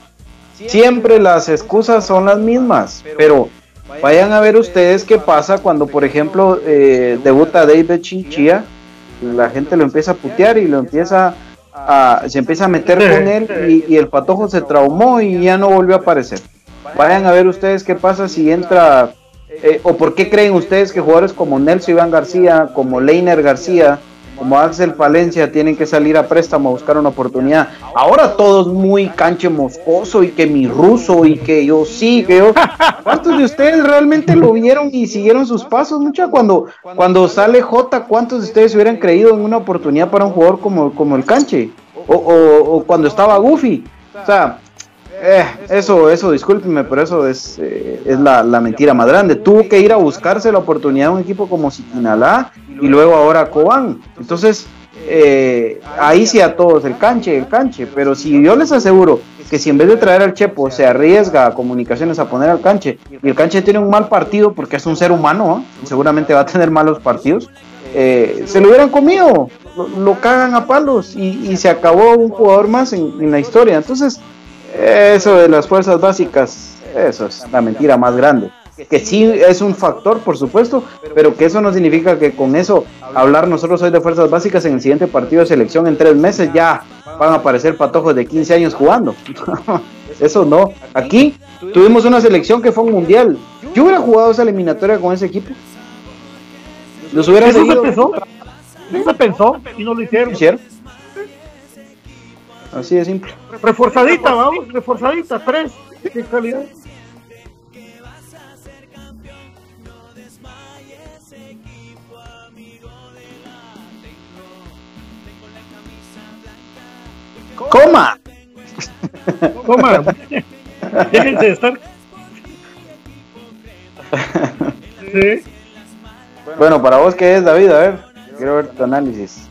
siempre las excusas son las mismas, pero vayan a ver ustedes qué pasa cuando, por ejemplo, eh, debuta David Chinchilla, la gente lo empieza a putear y lo empieza a, se empieza a meter con *laughs* él y, y el patojo se traumó y ya no volvió a aparecer. Vayan a ver ustedes qué pasa si entra, eh, o por qué creen ustedes que jugadores como Nelson Iván García, como Leiner García, como Axel Palencia tienen que salir a préstamo a buscar una oportunidad. Ahora todos muy canche moscoso y que mi ruso y que yo sí, que. ¿Cuántos de ustedes realmente lo vieron y siguieron sus pasos? Mucha cuando cuando sale J, ¿cuántos de ustedes hubieran creído en una oportunidad para un jugador como, como el canche? O, o- o cuando estaba Goofy. O sea, eh, eso, eso, discúlpenme, pero eso es, eh, es la, la mentira más grande. Tuvo que ir a buscarse la oportunidad de un equipo como Siquinalá y luego ahora Cobán. Entonces, eh, ahí sí a todos, el canche, el canche. Pero si yo les aseguro que si en vez de traer al Chepo se arriesga a comunicaciones a poner al canche y el canche tiene un mal partido porque es un ser humano, y seguramente va a tener malos partidos, eh, se lo hubieran comido, lo, lo cagan a palos y, y se acabó un jugador más en, en la historia. Entonces, eso de las fuerzas básicas, eso es la mentira más grande. Que sí es un factor, por supuesto, pero que eso no significa que con eso hablar nosotros hoy de fuerzas básicas en el siguiente partido de selección en tres meses ya van a aparecer patojos de 15 años jugando. *laughs* eso no. Aquí tuvimos una selección que fue un mundial. Yo hubiera jugado esa eliminatoria con ese equipo. Los hubiera
Eso se
seguido.
pensó. Eso se pensó y no lo hicieron.
¿Hicieron? Así de simple.
Reforzadita, vamos, reforzadita, tres. Qué calidad.
¡Coma!
Toma. Déjense de estar. *laughs* Sí.
Bueno, para vos, ¿qué es, David? A ver, quiero ver tu análisis.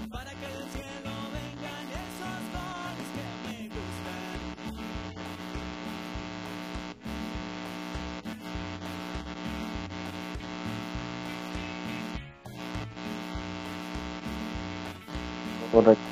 Correcto.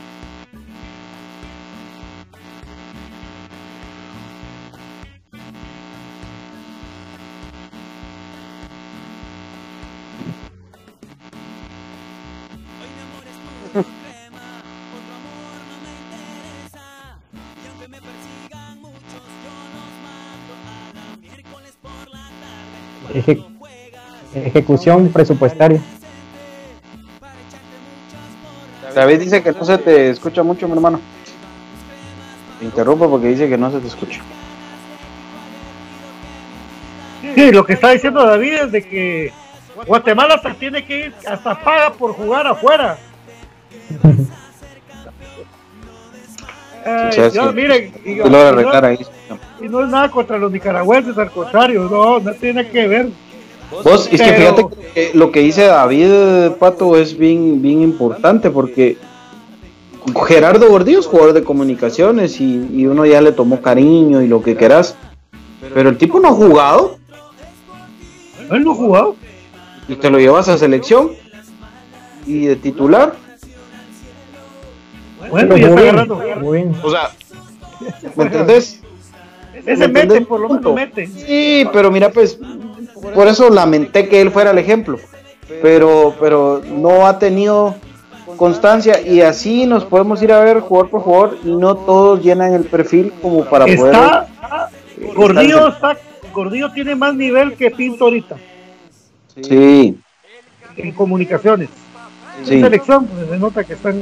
Eje- ejecución presupuestaria.
David dice que no se te escucha mucho, mi hermano. Te interrumpo porque dice que no se te escucha.
Sí, lo que está diciendo David es de que Guatemala hasta tiene que ir, hasta paga por jugar afuera. Ay,
sí.
miren, y,
ahí.
y no es nada contra los nicaragüenses, al contrario, no, no tiene que ver.
Vos, es que fíjate que lo que dice David Pato es bien, bien importante porque Gerardo Gordillo es jugador de comunicaciones y, y uno ya le tomó cariño y lo que quieras. Pero el tipo no ha jugado
Él no ha jugado.
y te lo llevas a selección y de titular.
Bueno, ya
muy
está
bien,
agarrando.
muy bien.
O sea, ¿me entendés?
Ese
¿Me
mete, por lo menos mete.
Sí, pero mira, pues por eso lamenté que él fuera el ejemplo. Pero, pero no ha tenido constancia y así nos podemos ir a ver jugador por jugador y no todos llenan el perfil como para poder
Está, Gordillo, está, Gordillo tiene más nivel que Pinto ahorita
sí
en comunicaciones.
Sí.
En selección pues, se nota que están.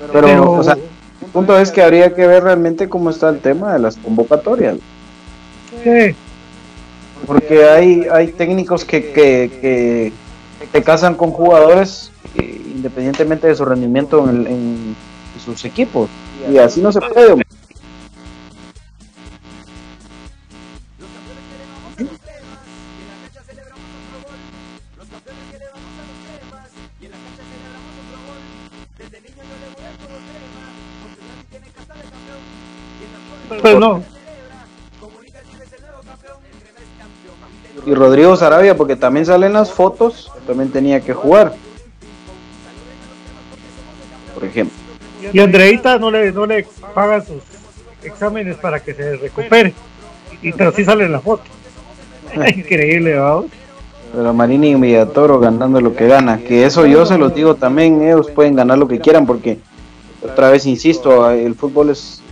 pero,
pero-
o sea el punto es que habría que ver realmente cómo está el tema de las convocatorias
Sí.
Porque hay hay técnicos que que, te casan con jugadores eh, independientemente de su rendimiento en, en sus equipos y así no se puede hombre.
Pues no.
Y Rodrigo Sarabia porque también salen las fotos también tenía que jugar por ejemplo
Y Andreita no le, no le pagan sus exámenes para que se recupere. Y pero sí sale la foto. *laughs* Increíble, vamos.
Pero Marini y Villatoro ganando lo que gana. Que eso yo se los digo también, ellos pueden ganar lo que quieran porque, otra vez insisto, el fútbol es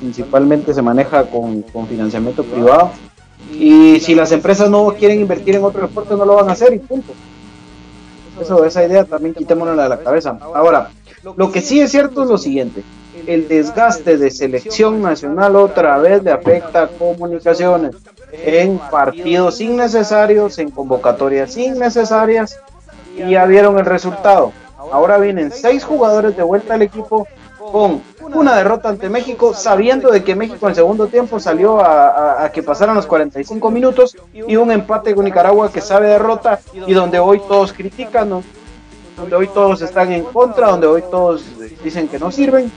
principalmente se maneja con, con financiamiento privado. Y si las empresas no quieren invertir en otro deporte, no lo van a hacer y punto. Eso, esa idea también quitémonosla de la cabeza. Ahora, lo que sí es cierto es lo siguiente. El desgaste de selección nacional otra vez le afecta a comunicaciones en partidos innecesarios, en convocatorias innecesarias y ya vieron el resultado. Ahora vienen seis jugadores de vuelta al equipo con una derrota ante México, sabiendo de que México en segundo tiempo salió a, a- a que pasaran los 45 minutos y un empate con Nicaragua que sabe derrota y donde hoy todos critican, ¿no? donde hoy todos están en contra, donde hoy todos dicen que no sirven.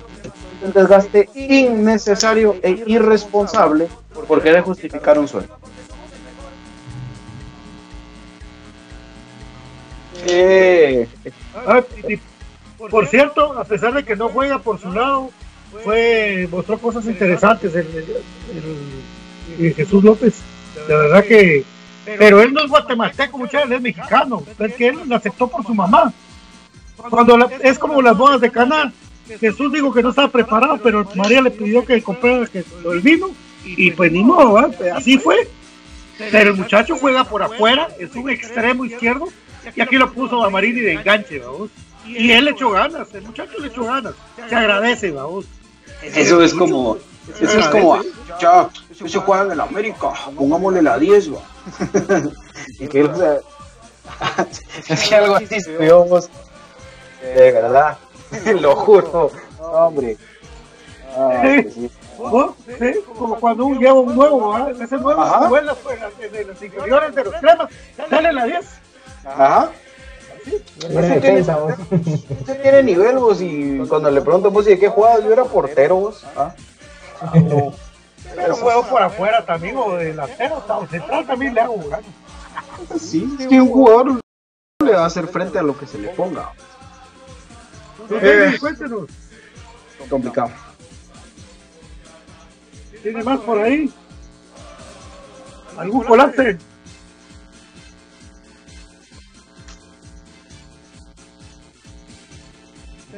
Un desgaste innecesario e irresponsable por querer justificar un sueldo. Eh,
Ah, por cierto, a pesar de que no juega por su lado, fue mostró cosas interesantes el, el- el Jesús López. La verdad que, pero él no es guatemalteco, muchachos, él es mexicano. Es que él lo aceptó por su mamá. Cuando la- es como las bodas de Cana. Jesús dijo que no estaba preparado, pero María le pidió que comprara que, del vino y pues ni modo, ¿va? así fue. Pero el muchacho juega por afuera, es un extremo izquierdo y aquí lo puso a Marini de enganche, vamos. Y él le echó ganas, el muchacho le echó ganas. Se agradece, vamos.
Eso es como, eso es como, ya, ese juega en el América, pongámosle la 10, va. *laughs* y que él, o sea, es que algo así estuvimos, de verdad, lo juro, hombre. Sí.
¿Sí? Como cuando un lleva un nuevo, ¿va? ese nuevo
Ajá.
vuela pues, en, en los inferiores de los cremas, sale la 10.
Ajá.
Buena defensa, vos.
Usted tiene nivel, vos, y cuando le pregunto, vos, ¿y de qué jugabas? Yo era portero, vos. ¿ah?
Pero juego por afuera también, o delantero, o central también le hago jugar.
Sí, es que un jugador le va a hacer frente a lo que se le ponga.
Cuéntenos,
Complicado.
¿tiene más por ahí? ¿Algún volante?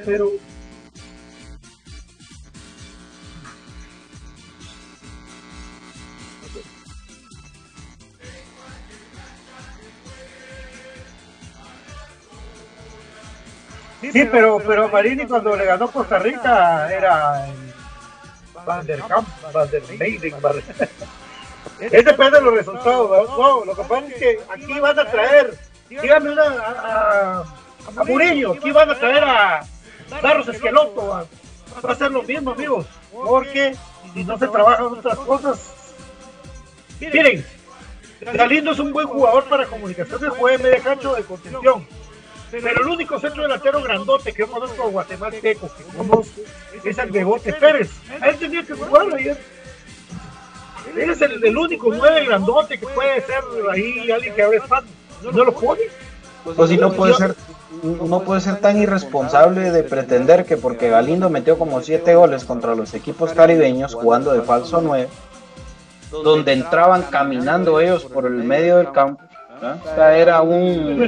Pero Sí, pero, pero Marini cuando le ganó Costa Rica era Van der Kamp, Van der Meyden, Van der- *laughs* Es depende de los resultados. No, lo que pasa es que aquí van a traer, díganme una, a, a, a Murillo, aquí van a traer a Carlos Esqueloto. Va, va a ser lo mismo, amigos, porque si no se trabajan otras cosas. Miren, Galindo es un buen jugador para comunicaciones, juega en media cancha de contención. Pero el único centro delantero grandote que yo conozco guatemalteco, que conozco, es el Bebote Pérez. A él tenía que jugar ayer. Él es el, el único nueve grandote que puede ser ahí alguien que abre espacio. No lo pone.
Pues si no puede ser, no puede ser tan irresponsable de pretender que porque Galindo metió como siete goles contra los equipos caribeños jugando de falso 9, donde entraban caminando ellos por el medio del campo. O sea, era un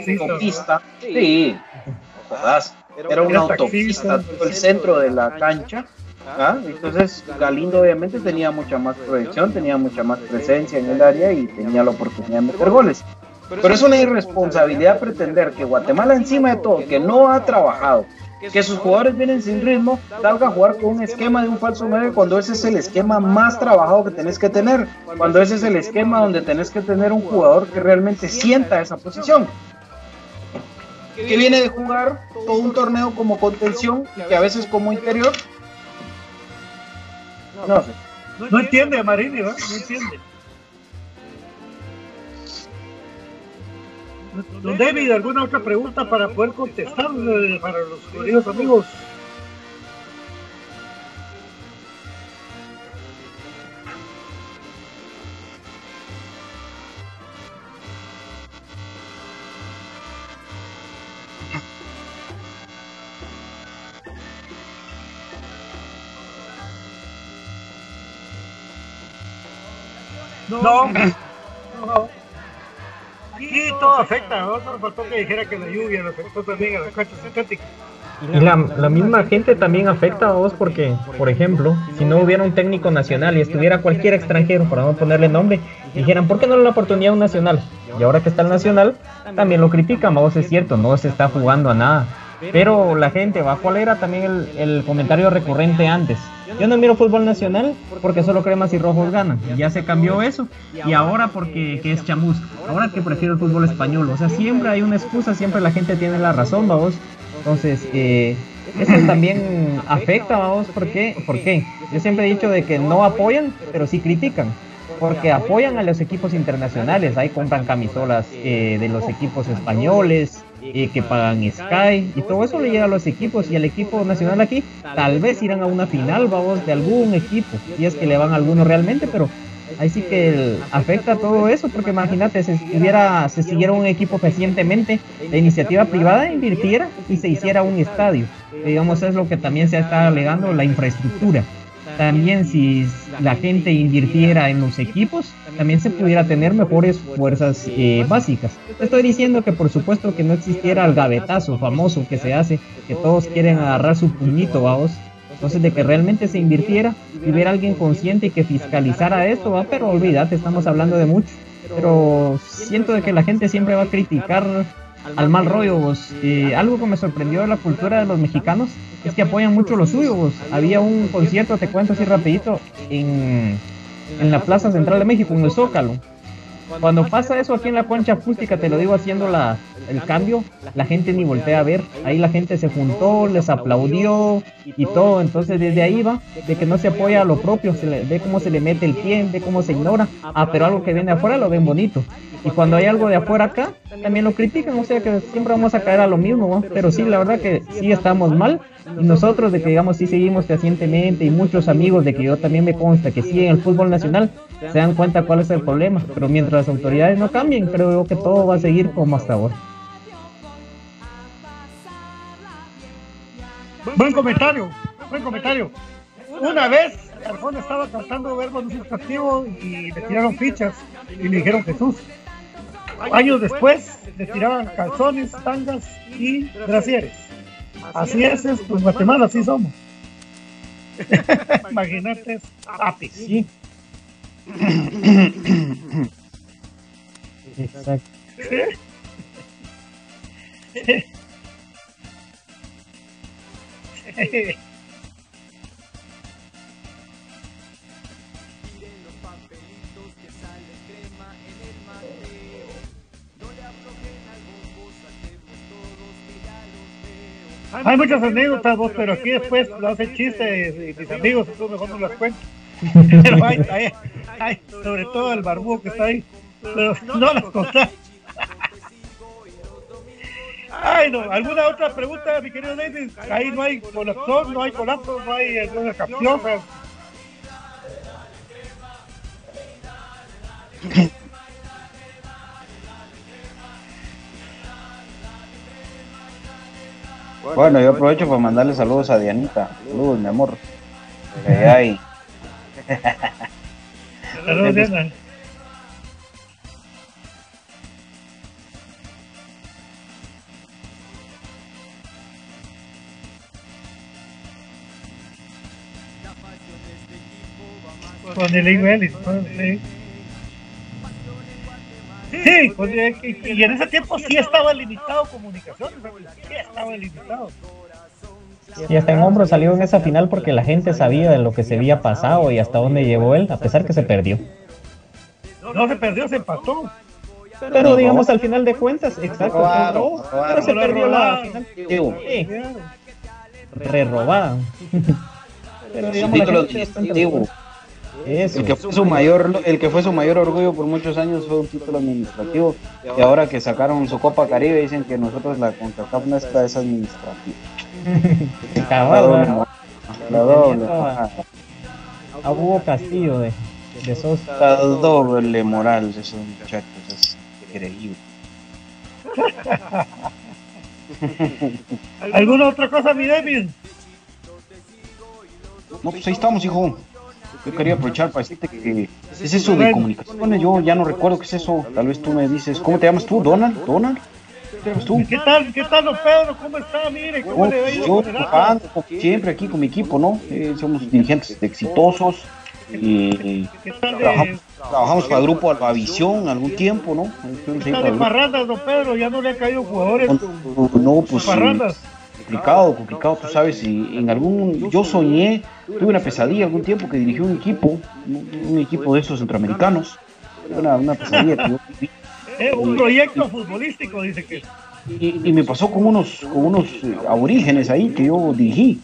autopista. Sí. Era
Era
autopista, todo el centro de la cancha. ¿ah? Entonces Galindo obviamente tenía mucha más proyección, tenía mucha más presencia en el área y tenía la oportunidad de meter goles. Pero es una irresponsabilidad pretender que Guatemala encima de todo, que no ha trabajado, que sus jugadores vienen sin ritmo, salga a jugar con un esquema de un falso 9 cuando ese es el esquema más trabajado que tenés que tener, cuando ese es el esquema donde tenés que tener un jugador que realmente sienta esa posición. Que viene de jugar todo un torneo como contención y a veces como interior. No sé.
No entiende, Marini, ¿verdad? No entiende. Don David, ¿alguna otra pregunta para poder contestar eh, para los queridos amigos? No. No. Aquí todo afecta, ¿no? Solo faltó que dijera que la lluvia le afectó también a la cancha sintética.
Y la, la misma gente también afecta a vos porque, por ejemplo, si no hubiera un técnico nacional y estuviera cualquier extranjero, para no ponerle nombre, dijeran, ¿por qué no la oportunidad a un nacional? Y ahora que está el nacional, también lo critican, vos es cierto, no se está jugando a nada. Pero la gente, va, ¿cuál era también el, el comentario recurrente antes? Yo no miro fútbol nacional porque solo cremas y rojos ganan. Ya se cambió eso. Y ahora porque que es chamuz. Ahora que prefiero el fútbol español. O sea, siempre hay una excusa, siempre la gente tiene la razón, vamos. Entonces, eh, eso también afecta, vamos. ¿Por qué? ¿Por qué? Yo siempre he dicho de que no apoyan, pero sí critican. Porque apoyan a los equipos internacionales. Ahí compran camisolas eh, de los equipos españoles, eh, que pagan Sky y todo eso le llega a los equipos. Y al equipo nacional aquí tal vez irán a una final vamos de algún equipo. Y es que le van a alguno realmente pero ahí sí que el- afecta todo eso porque imagínate si hubiera se siguiera un equipo recientemente de iniciativa privada invirtiera y se hiciera un estadio. Digamos es lo que también se está alegando la infraestructura también si la gente invirtiera en los equipos, también se pudiera tener mejores fuerzas eh, básicas. Estoy diciendo que por supuesto que no existiera el gavetazo famoso que se hace, que todos quieren agarrar su puñito, vamos. Entonces de que realmente se invirtiera y hubiera alguien consciente y que fiscalizara esto, va, pero olvídate, estamos hablando de mucho. Pero siento de que la gente siempre va a criticar al mal rollo. vos. Algo que me sorprendió de la cultura de los mexicanos es que apoyan mucho lo suyo. vos. Había un concierto, te cuento así rapidito, en, en la Plaza Central de México, en el Zócalo. Cuando pasa eso aquí en la concha acústica, te lo digo haciendo la, el cambio, la gente ni voltea a ver. Ahí la gente se juntó, les aplaudió y todo. Entonces desde ahí va, de que no se apoya a lo propio, se le, ve cómo se le mete el pie, ve cómo se ignora. Ah, pero algo que viene afuera lo ven bonito. Y cuando hay algo de afuera acá, también lo critican, o sea que siempre vamos a caer a lo mismo, ¿no? pero sí, la verdad que sí estamos mal. Y nosotros de que digamos sí seguimos fehacientemente y muchos amigos de que yo también me consta que sí en el fútbol nacional se dan cuenta cuál es el problema, pero mientras las autoridades no cambien, creo yo que todo va a seguir como hasta ahora.
Buen comentario, buen comentario. Una vez Arjona estaba cantando verbos sustantivos y le tiraron fichas y le dijeron Jesús. Años después le tiraban calzones, tangas y brasieres. Así es, es pues Guatemala, así somos. *laughs* Imagínate, apis.
Sí. Exacto. *laughs* *laughs*
Hay muchas anécdotas vos, pero aquí después lo hacen chistes y mis amigos, entonces mejor no las cuento. *laughs* Sobre todo el barbudo que está ahí, pero no las contás. Ay, no, ¿alguna otra pregunta, mi querido David? Ahí no hay colapso, no hay colapso, no hay alguna capción.
Bueno, yo aprovecho para mandarle saludos a Dianita. Saludos, mi amor. Hay.
Saludos, Diana. Con el Iguelis, sí. Sí, pues, eh, y, y en ese tiempo sí estaba limitado comunicaciones, sí estaba limitado.
Y hasta en hombro salió en esa final porque la gente sabía de lo que se había pasado y hasta dónde llegó él, a pesar que se perdió.
No se perdió, se empató.
Pero digamos al final de cuentas, exacto,
Robaron,
pero
robaron.
se perdió la final. Sí, re-robada. *laughs* Pero digamos la gente Eso.
El que fue su mayor, el que fue su mayor orgullo por muchos años fue un título administrativo. Y ahora que sacaron su Copa Caribe dicen que nosotros la CONCACAF nuestra es administrativa. *laughs* La doble, la doble,
a, Hugo Castillo de, de Sosa.
la doble moral de esos muchachos es increíble.
¿Alguna otra cosa, mi David?
No, pues ahí estamos, hijo. Yo quería aprovechar para decirte que ¿qué es eso de comunicaciones. Yo ya no recuerdo qué es eso. Tal vez tú me dices, ¿cómo te llamas tú? ¿Donald? ¿Donald?
¿Qué tal, qué tal, don Pedro? ¿Cómo está? Mire, ¿cómo
Yo,
le
trabajando, siempre aquí con mi equipo, ¿no? Eh, somos dirigentes exitosos. y
¿Qué tal de,
trabajamos, trabajamos para el grupo Albavisión algún tiempo, ¿no?
Qué tal de parrandas, don Pedro? Ya no le han caído jugadores
No, pues sí,
parrandas.
Complicado, complicado, tú sabes. Y en algún, yo soñé, tuve una pesadilla algún tiempo que dirigí un equipo, un, equipo de esos centroamericanos. Una, una pesadilla que yo viví. *laughs*
Un proyecto futbolístico, dice que.
y, y me pasó con unos, con unos eh, aborígenes ahí que yo dirigí.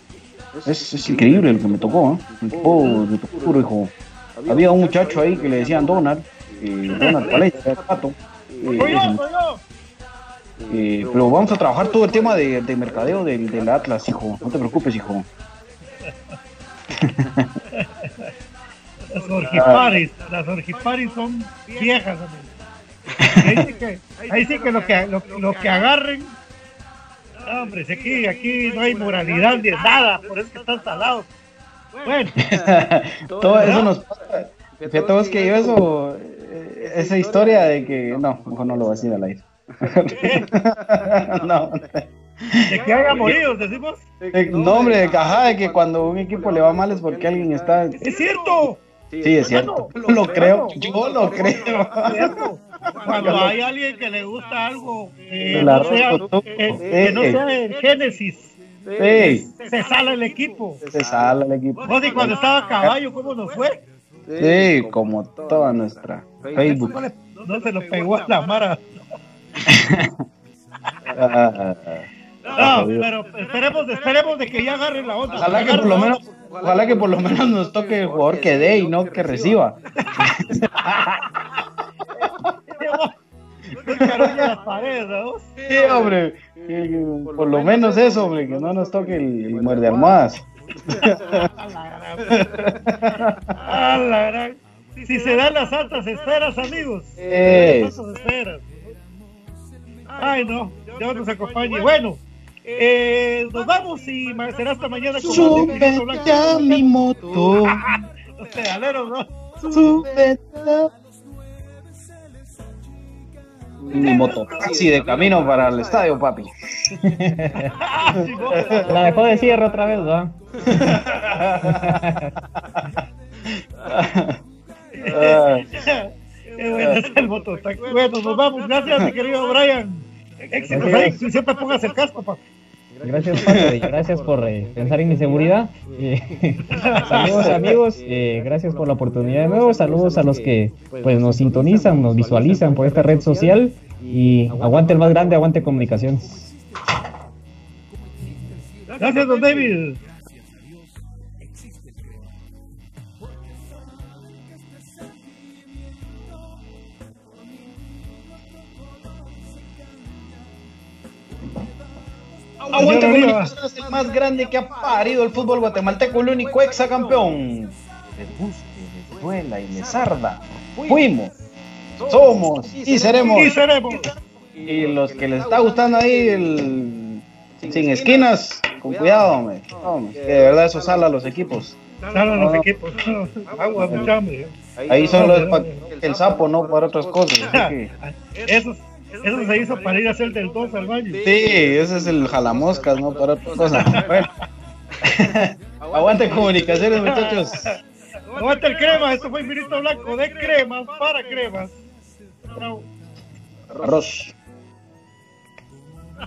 Es, es increíble lo que me tocó, ¿eh? Me tocó, me tocó duro, hijo. Había un muchacho ahí que le decían Donald, eh, Donald Palencia, el pato. eh, Eh, pero vamos a trabajar todo el tema de, de mercadeo del, del Atlas, hijo. No te preocupes, hijo.
Las orgiparis, las orgiparis son viejas, amigo. Ahí sí que, ahí sí que lo que, lo, lo que agarren. No, hombre, si aquí, aquí no hay moralidad ni nada, por eso que están salados. Bueno, *laughs*
todo eso nos pasa. Fíjate vos que yo eso, eh, esa historia de que, no, mejor no lo voy a decir al aire. *laughs* no,
de que haya morido, decimos.
no, hombre, de caja de que cuando un equipo le va mal es porque alguien está.
Es cierto.
Sí, es cierto. Lo creo, yo lo creo.
Cuando hay alguien que le gusta algo que
El
no sea, que no sea el Génesis,
Sí,
se sale el equipo.
se sale el equipo.
Vos y cuando estaba a caballo, ¿cómo nos fue?
Sí, como toda nuestra Facebook.
No se lo pegó a la mara.
Ah,
No, pero esperemos, esperemos de que ya agarren la onda.
Ojalá que por lo menos, ojalá que por lo menos nos toque el jugador que dé y no que reciba. *laughs* Sí, hombre, por lo menos eso, hombre, que no nos toque el, el muerde almohadas. *laughs*
Si se dan las altas esferas, amigos.
Eh.
Las altas esferas. Ay, no, Dios nos acompañe. Bueno, eh, nos vamos y ma- será hasta mañana.
Súbete a mi moto, *laughs*
Los pedaleros, ¿no?
súbete a mi moto. Taxi de camino para el estadio, papi. *laughs*
Ah.
La dejó de cierre otra vez, ¿verdad? *laughs*
Ah,
Qué bueno es el mototaxi. Bueno, nos vamos. Gracias, mi querido Brian. Siempre pongas el casco, papá.
Gracias, padre, gracias por eh, pensar en mi seguridad. Eh, *laughs* saludos, amigos. eh, gracias por la oportunidad de nuevo. Saludos a los que pues nos sintonizan, nos visualizan por esta red social. Y aguante el más grande, aguante comunicaciones.
Gracias, don David.
Aguante. Comunicaciones, el más grande que ha parido el fútbol guatemalteco, el único exacampeón. Les guste, les duela y les arda. Fuimos, somos y seremos.
Y seremos.
Y los que les está gustando ahí el sin esquinas, con cuidado, hombre. Hombre, que de verdad eso sala a los equipos.
Salen los equipos. Agua, mucha hambre.
Ahí solo es para el sapo, no para otras cosas. así que- *laughs*
Eso, eso se hizo para ir a hacer del 2 al baño.
Sí, ese es el jalamoscas, no para otras cosas. *laughs* Bueno. Aguante comunicaciones, muchachos.
Aguanta el crema, esto fue Infinito Blanco de cremas para cremas.
Arroz.